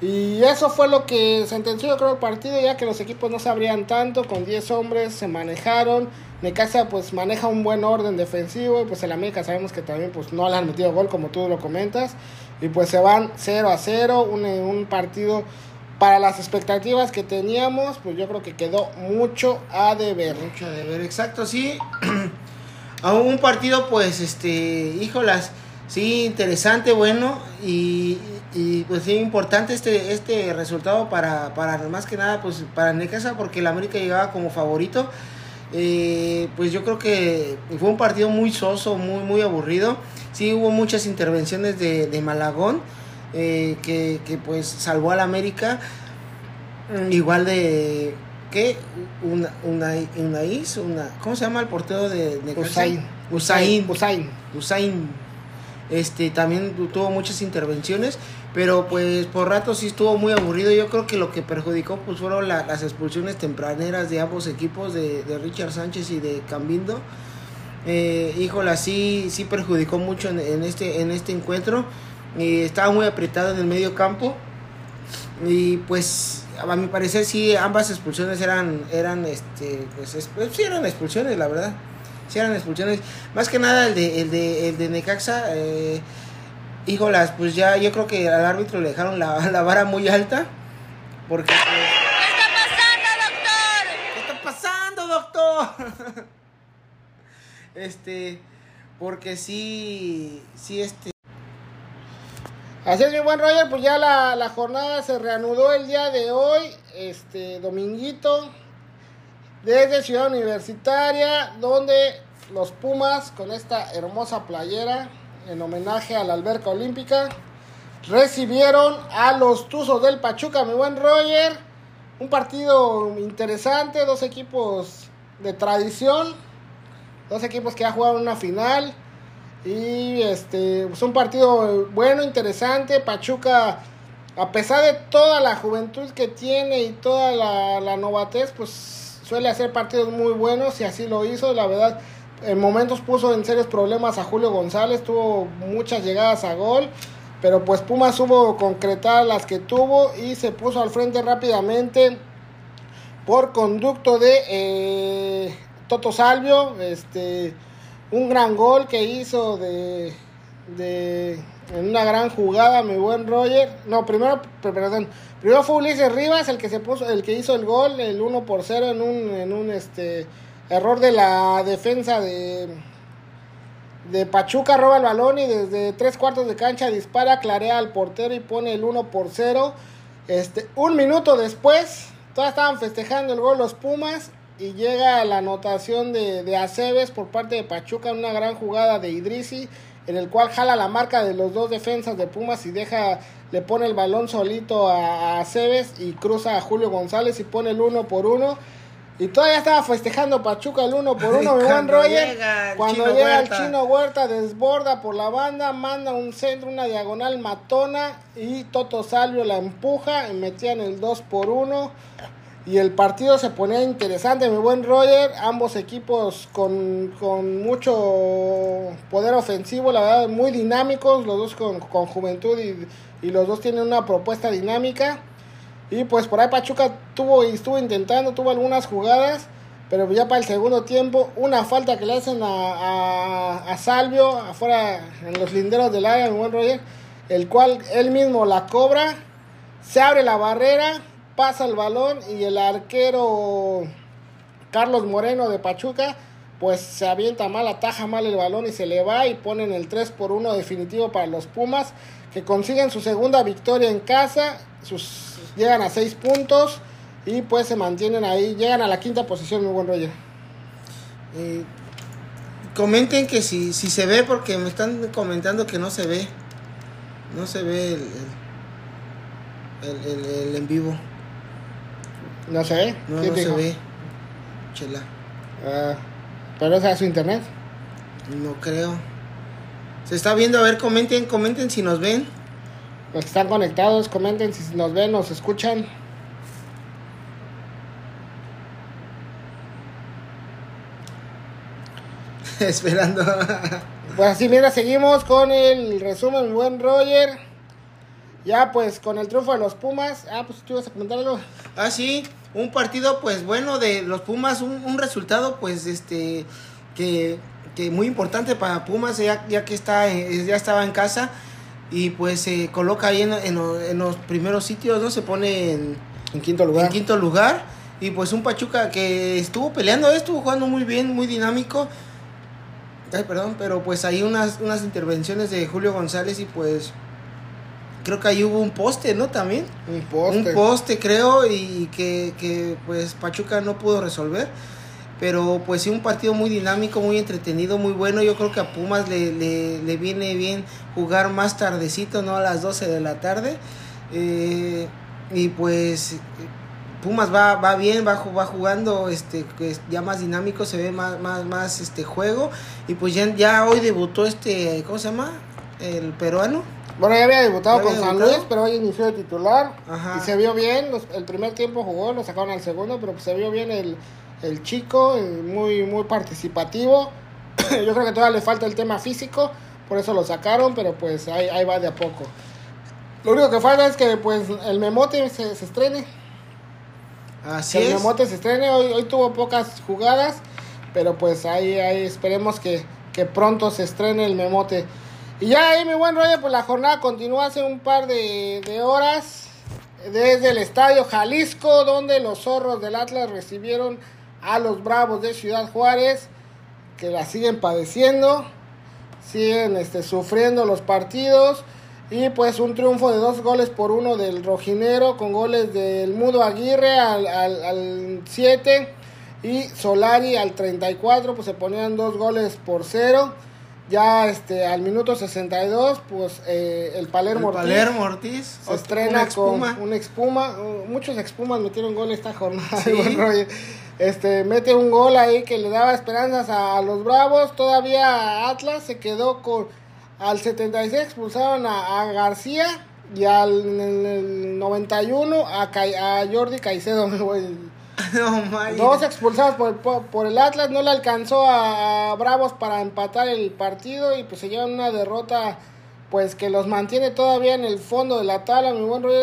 Y eso fue lo que sentenció, creo, el partido, ya que los equipos no se abrían tanto, con 10 hombres se manejaron. Necaxa pues maneja un buen orden defensivo y pues el América sabemos que también pues no le han metido gol como tú lo comentas. Y pues se van 0 a 0, un, un partido para las expectativas que teníamos, pues yo creo que quedó mucho a deber. Mucho a deber, exacto, sí. a un partido pues, este, híjolas, sí, interesante, bueno, y, y pues sí, importante este, este resultado para, para más que nada, pues para Necaxa, porque el América llegaba como favorito. Eh, pues yo creo que fue un partido muy soso, muy, muy aburrido. Sí hubo muchas intervenciones de, de Malagón. eh, que, que, pues salvó al América. Igual de ¿qué? Una, una, una, una ¿cómo se llama el portero de, de Usain. Usain. Usain. Usain. Este también tuvo muchas intervenciones, pero pues por rato sí estuvo muy aburrido. Yo creo que lo que perjudicó pues fueron las expulsiones tempraneras de ambos equipos, de, de Richard Sánchez y de Cambindo. Eh, híjola, sí, sí perjudicó mucho en, en este, en este encuentro. Eh, estaba muy apretado en el medio campo. Y pues a mi parecer sí ambas expulsiones eran eran este pues, pues, sí eran expulsiones la verdad. Sí eran expulsiones. Más que nada el de el de el de Necaxa eh, híjolas pues ya yo creo que al árbitro le dejaron la, la vara muy alta porque pues, ¿Qué está pasando doctor qué está pasando doctor este porque sí sí este Así es, mi buen Roger, pues ya la, la, jornada se reanudó el día de hoy, este dominguito, desde Ciudad Universitaria, donde los Pumas, con esta hermosa playera, en homenaje a la alberca olímpica, recibieron a los Tuzos del Pachuca, mi buen Roger. Un partido interesante, dos equipos de tradición, dos equipos que ya jugaron una final. Y este, es pues un partido bueno, interesante. Pachuca, a pesar de toda la juventud que tiene y toda la, la, novatez, pues suele hacer partidos muy buenos y así lo hizo. La verdad, en momentos puso en serios problemas a Julio González, tuvo muchas llegadas a gol. Pero pues Pumas supo concretar las que tuvo y se puso al frente rápidamente por conducto de eh, Toto Salvio. Este un gran gol que hizo de, de en una gran jugada mi buen Roger. No primero perdón. Primero fue Ulises Rivas el que se puso el que hizo el gol el 1 por 0 en un en un este error de la defensa de de Pachuca roba el balón y desde tres cuartos de cancha dispara clarea al portero y pone el 1 por 0 este un minuto después todos estaban festejando el gol los Pumas y llega la anotación de, de Aceves por parte de Pachuca en una gran jugada de Idrisi en el cual jala la marca de los dos defensas de Pumas y deja le pone el balón solito a, a Aceves y cruza a Julio González y pone el uno por uno y todavía estaba festejando Pachuca el uno por uno, mi buen Roger. Llega cuando Chino llega Huerta. el chino Huerta, desborda por la banda, manda un centro, una diagonal matona y Toto Salvio la empuja y metían el 2 por 1 y el partido se ponía interesante, mi buen Roger. Ambos equipos con, con mucho poder ofensivo, la verdad, muy dinámicos. Los dos con, con juventud y, y, los dos tienen una propuesta dinámica. Y pues por ahí Pachuca tuvo y estuvo intentando, tuvo algunas jugadas. Pero ya para el segundo tiempo, una falta que le hacen a, a, a Salvio afuera en los linderos del área, mi buen Roger. El cual él mismo la cobra, se abre la barrera pasa el balón y el arquero Carlos Moreno de Pachuca pues se avienta mal, ataja mal el balón y se le va y ponen el 3 por 1 definitivo para los Pumas que consiguen su segunda victoria en casa, sus, llegan a 6 puntos y pues se mantienen ahí, llegan a la quinta posición, mi buen Roger. Eh, comenten que si, si se ve porque me están comentando que no se ve, no se ve el, el en vivo. No sé. No, no se ve. Chela. Uh, ¿Pero esa es su internet? No creo. Se está viendo, a ver, comenten, comenten si nos ven. Los que están conectados, comenten si nos ven, nos escuchan. Esperando. pues así, mira, seguimos con el resumen, buen Roger. Ya, pues, con el triunfo de los Pumas. Ah, pues tú ibas a comentar algo. Ah, sí un partido pues bueno de los Pumas, un, un resultado pues este que, que, muy importante para Pumas ya, ya que está ya estaba en casa y pues se coloca ahí en, en, en, los primeros sitios, ¿no? Se pone en, en quinto lugar. En quinto lugar y pues un Pachuca que estuvo peleando, estuvo jugando muy bien, muy dinámico. Ay, perdón, pero pues ahí unas, unas intervenciones de Julio González y pues creo que ahí hubo un poste, ¿no? También. Un poste. Un poste, creo, y que, que pues Pachuca no pudo resolver. Pero pues sí, un partido muy dinámico, muy entretenido, muy bueno. Yo creo que a Pumas le, le, le viene bien jugar más tardecito, no a las 12 de la tarde. Eh, y pues Pumas va, va bien, va, va jugando este, ya más dinámico, se ve más, más, más este juego. Y pues ya, ya hoy debutó este, ¿cómo se llama? El peruano. Bueno, ya había debutado ¿Ya con San debutado? Luis, pero hoy inició de titular. Ajá. Y se vio bien. los- el primer tiempo jugó, lo sacaron al segundo, pero se vio bien el, el chico, eh, muy, muy participativo. Yo creo que todavía le falta el tema físico, por eso lo sacaron, pero pues ahí, ahí va de a poco. Lo único que falta es que pues el Memote se, se estrene. Así el es. Memote se estrene. Hoy, hoy tuvo pocas jugadas, pero pues ahí, ahí esperemos que, que pronto se estrene el Memote. Y ya ahí, mi buen rollo, pues la jornada continúa hace un par de, horas desde el Estadio Jalisco, donde los zorros del Atlas recibieron a los Bravos de Ciudad Juárez, que la siguen padeciendo, siguen este, sufriendo los partidos. Y pues un triunfo de dos goles por uno del Rojinero, con goles del Mudo Aguirre al 7 y Solari al 34, pues se ponían dos goles por cero. Ya este al minuto 62, pues eh, el Palermo El Ortiz Palermo Ortiz. se estrena una espuma. con una espuma. Uh, Muchos expumas metieron gol esta jornada. Sí. Este, mete un gol ahí que le daba esperanzas a, los Bravos. Todavía Atlas se quedó con. Al 76 expulsaron a, a García. Y al en el 91 a, a Jordi Caicedo. no, Dos expulsados por el, por, el Atlas, no le alcanzó a, Bravos para empatar el partido y pues se llevan una derrota pues que los mantiene todavía en el fondo de la tabla, mi buen rollo,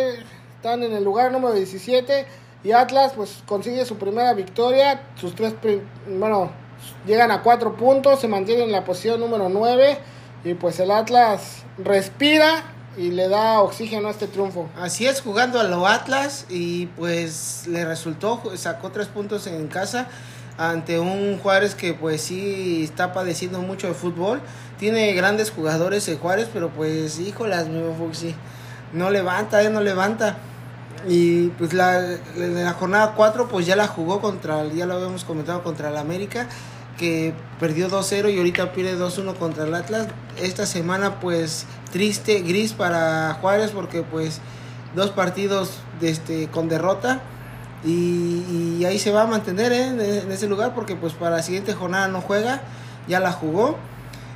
están en el lugar número 17 y Atlas pues consigue su primera victoria, sus tres, bueno, llegan a cuatro puntos, se mantiene en la posición número 9 y pues el Atlas respira y le da oxígeno a este triunfo. Así es, jugando a lo Atlas y pues le resultó, sacó tres puntos en casa ante un Juárez que pues sí está padeciendo mucho de fútbol. Tiene grandes jugadores el Juárez, pero pues híjolas, mi Fuxi, no levanta, eh, no levanta. Y pues la, la jornada 4 pues ya la jugó contra, ya lo habíamos comentado, contra el América, que perdió 2-0 y ahorita pierde 2-1 contra el Atlas. Esta semana pues triste, gris para Juárez porque pues dos partidos este, con derrota. Y, ahí se va a mantener ¿eh? en, en ese lugar porque pues para la siguiente jornada no juega, ya la jugó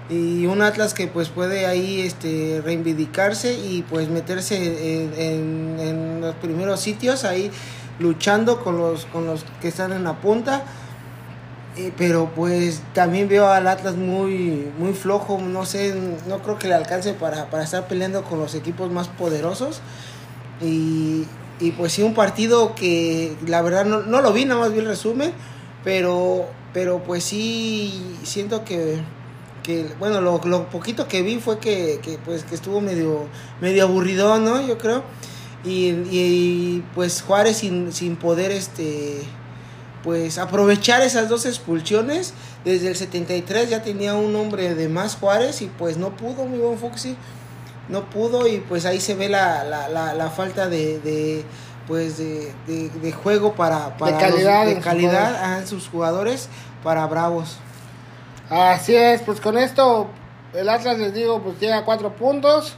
y un Atlas que pues puede ahí este reivindicarse y pues meterse en, en- en los primeros sitios ahí luchando con los con los que están en la punta Eh, pero pues también veo al Atlas muy muy flojo. No sé no creo que le alcance para, para estar peleando con los equipos más poderosos. Y, y pues sí un partido que la verdad no, no lo vi nada más vi el resumen. Pero pero pues sí siento que que bueno lo, lo poquito que vi fue que, que, pues que estuvo medio medio aburrido no yo creo. Y, y, pues Juárez sin, sin poder este pues aprovechar esas dos expulsiones. Desde el 73 ya tenía un hombre de más Juárez y pues no pudo mi buen Foxy no pudo y pues ahí se ve la, la, la, la falta de, de pues de, de, de juego para, para los- calidad de en sus calidad ajá, en sus jugadores para Bravos. Así es, pues con esto el Atlas les digo, pues llega a cuatro puntos.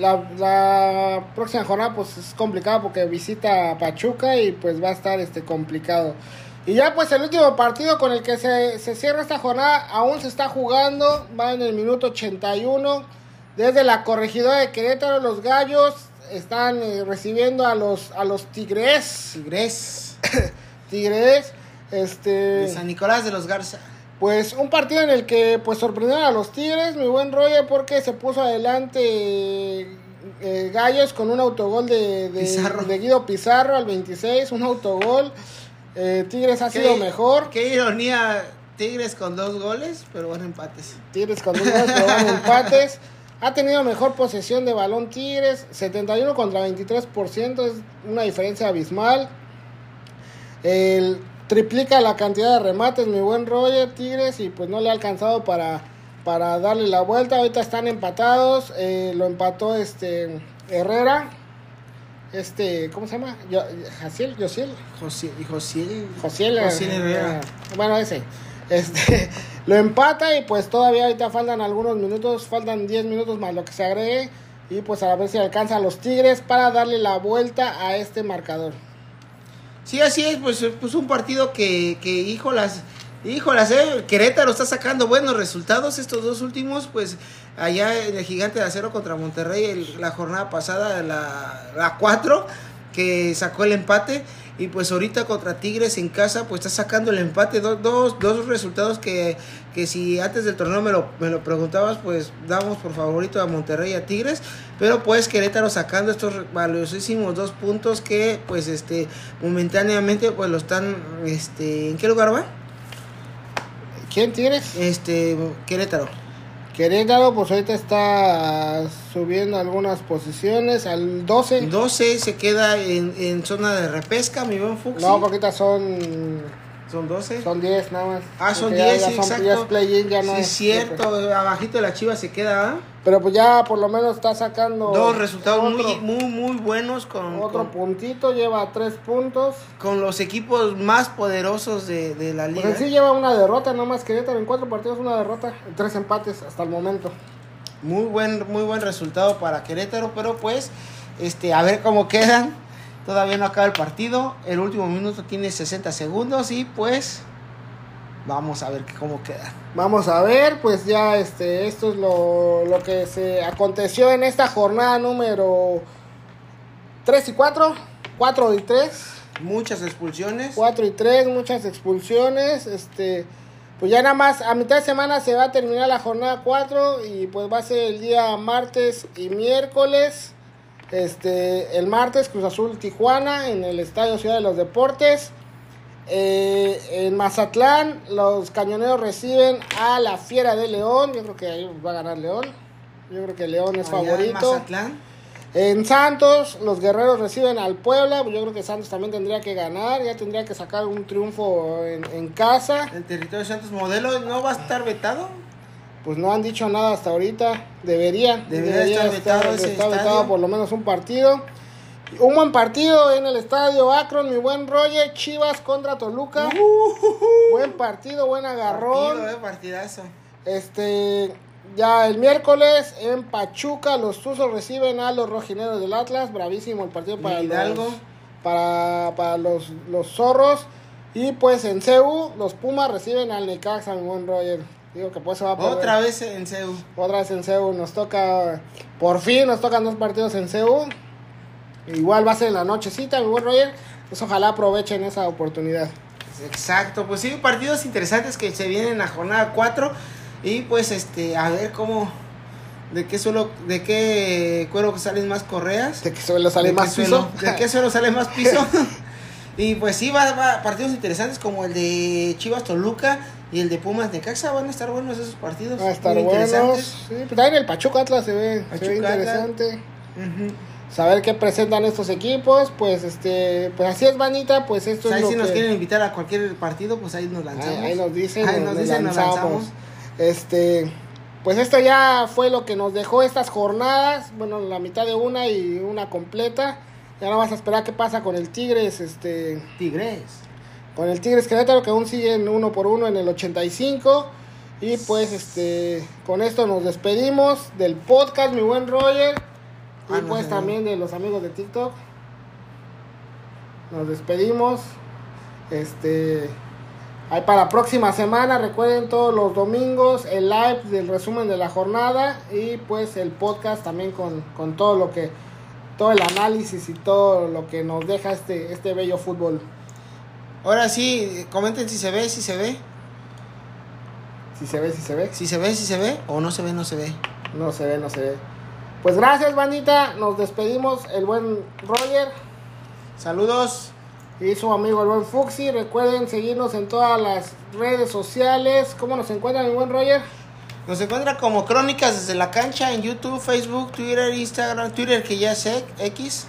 La, la próxima jornada pues es complicado porque visita a Pachuca y pues va a estar este complicado. Y ya pues el último partido con el que se, se cierra esta jornada aún se está jugando, va en el minuto 81. Desde la corregidora de Querétaro los gallos están eh, recibiendo a los a los Tigres. Tigres Tigres. Este de San Nicolás de los Garza pues un partido en el que pues sorprendieron a los Tigres, mi buen rollo, porque se puso adelante eh, Gallos con un autogol de, de, Pizarro. de Guido Pizarro al 26, un autogol. Eh, Tigres ha sido mejor. qué ironía Tigres con dos goles pero van empates Tigres con dos goles, pero van empates. Ha tenido mejor posesión de balón Tigres, 71 contra 23%, es una diferencia abismal. El, triplica la cantidad de remates, mi buen Roger Tigres, y pues no le ha alcanzado para, para darle la vuelta. Ahorita están empatados, eh, lo empató este Herrera. este, ¿cómo se llama? Yo, Jaciel, Josiel. Josiel. Josiel, Josiel eh, Herrera. Bueno, ese. Este, lo empata y pues todavía ahorita faltan algunos minutos, faltan 10 minutos más lo que se agregue. Y pues a ver si alcanza a los Tigres para darle la vuelta a este marcador. Sí, así es, pues, pues un partido que, que híjolas, híjolas, eh, Querétaro está sacando buenos resultados estos dos últimos, pues allá en el Gigante de Acero contra Monterrey el- la jornada pasada, la, la 4, que sacó el empate, y pues ahorita contra Tigres en casa, pues está sacando el empate, do- dos, dos resultados que, que si antes del torneo me lo, me lo preguntabas, pues damos por favorito a Monterrey y a Tigres, pero pues Querétaro sacando estos valiosísimos dos puntos que pues este momentáneamente pues lo están, este, ¿en qué lugar va? ¿Quién Tigres? Este, Querétaro. Querétaro, pues ahorita está subiendo algunas posiciones al 12. 12 se queda en, en zona de repesca, mi buen Fuxi. No, porque ahorita son, Son 12. son 10 nada más. Ah, son Porque ya- 10, ya sí, exacto. ya es play-in, ya no sí, es- cierto. Abajito de la chiva se queda ¿ah? Pero pues ya por lo menos está sacando dos resultados otro, muy, muy, muy buenos con, otro con, puntito, lleva 3 puntos. con los equipos más poderosos de, de la Pues liga. en sí lleva una derrota, nada más Querétaro en 4 partidos, una derrota, 3 empates hasta el momento. Muy buen, muy buen resultado para Querétaro, pero pues, este, a ver cómo quedan. Todavía no acaba el partido. El último minuto tiene 60 segundos y pues vamos a ver cómo queda. Vamos a ver, pues ya este, esto es lo, lo que se aconteció en esta jornada número 3 y 4, 4 y 3. Muchas expulsiones. 4 y 3, muchas expulsiones. Este, pues ya nada más, a mitad de semana se va a terminar la jornada 4 y pues va a ser el día martes y miércoles. Este, el martes Cruz Azul Tijuana en el Estadio Ciudad de los Deportes. Eh, en Mazatlán los cañoneros reciben a la Fiera de León. Yo creo que ahí va a ganar León. Yo creo que León es Allá en favorito. Mazatlán. En Santos, los guerreros reciben al Puebla. Yo creo que Santos también tendría que ganar. Ya tendría que sacar un triunfo en, en casa. El territorio de Santos Modelo no va a estar vetado. Pues no han dicho nada hasta ahorita. Debería. Debería estar vetado ese estar vetado por lo menos un partido. Un buen partido en el estadio Akron, mi buen Roger. Chivas contra Toluca. Buen partido, buen agarrón. Partido, eh, partidazo. Este, ya el miércoles en Pachuca, los Tuzos reciben a los rojineros del Atlas. Bravísimo el partido para Hidalgo. los, para, para los, los zorros. Y pues en CEU, los Pumas reciben al Necaxa, mi buen Roger. Digo que pues se va a poder. Otra vez en CEU. Otra vez en CEU. Nos toca, por fin nos tocan dos partidos en CEU. Igual va a ser en la nochecita, mi buen Roger. Pues ojalá aprovechen esa oportunidad. Exacto, pues sí, partidos interesantes que se vienen en la jornada 4 y pues este, a ver cómo, de qué suelo, de qué cuero salen más correas. De que suele salir ¿De más qué piso. suelo- ¿De qué suelo sale más piso? y pues sí, va, va, partidos interesantes como el de Chivas Toluca y el de Pumas Necaxa, van a estar buenos esos partidos. Va a estar muy buenos. interesantes. Sí, pues también el Pachuca Atlas se ve, se ve interesante. Saber qué presentan estos equipos, pues este, pues así es Vanita, pues esto Pues ahí es lo si nos quieren invitar a cualquier partido, pues ahí nos lanzamos. ahí, ahí nos dicen, Ahí nos, nos nos dicen, nos lanzamos. lanzamos. Este, pues esto ya fue lo que nos dejó estas jornadas, bueno, la mitad de una y una completa. Ya no vas a esperar qué pasa con el Tigres, este, Tigres. Con el Tigres Querétaro que aún siguen uno por uno en el 85. Y pues este con esto nos despedimos del podcast, mi buen Roger. Y Ah, no pues también de los amigos de TikTok. Nos despedimos. Este ahí para la próxima semana, recuerden todos los domingos el live del resumen de la jornada y pues el podcast también con, con todo lo que todo el análisis y todo lo que nos deja este este bello fútbol. Ahora sí, comenten si se ve, si se ve. Si se ve, si se ve. Si se ve, si se ve. O no se ve, no se ve. No se ve, no se ve. Pues gracias, bandita. Nos despedimos. El buen Roger Saludos. y su amigo el buen Fuxi. Recuerden seguirnos en todas las redes sociales. ¿Cómo nos encuentran, el buen Roger? Nos encuentra como Crónicas desde la cancha en YouTube, Facebook, Twitter, Instagram. Twitter que ya sé, X.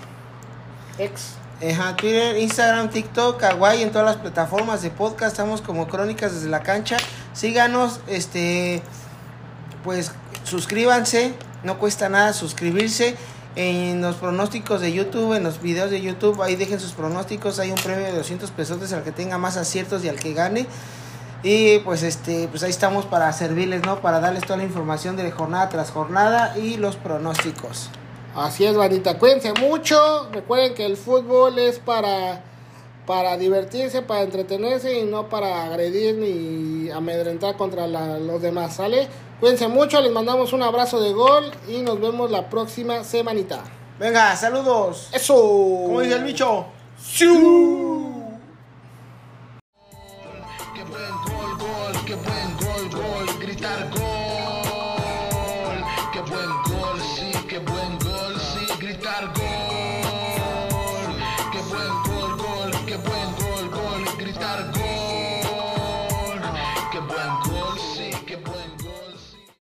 Ex. Ajá, Twitter, Instagram, TikTok, Kawaii, en todas las plataformas de podcast. Estamos como Crónicas desde la cancha. Síganos, este, pues suscríbanse. No cuesta nada suscribirse. en los pronósticos de YouTube, en los videos de YouTube, ahí dejen sus pronósticos, hay un premio de 200 pesos al que tenga más aciertos y al que gane. Y pues este, pues ahí estamos para servirles, ¿no? Para darles toda la información de jornada tras jornada y los pronósticos. Así es, bandita. Cuídense mucho. Recuerden que el fútbol es para, para divertirse, para entretenerse y no para agredir ni amedrentar contra los demás. ¿Sale? Cuídense mucho. Les mandamos un abrazo de gol y nos vemos la próxima semanita. Venga, saludos. Eso. ¿Cómo dice el bicho? ¡Siu! ¡Qué buen gol, gol! ¡Qué buen gol, gol! ¡Gritar gol!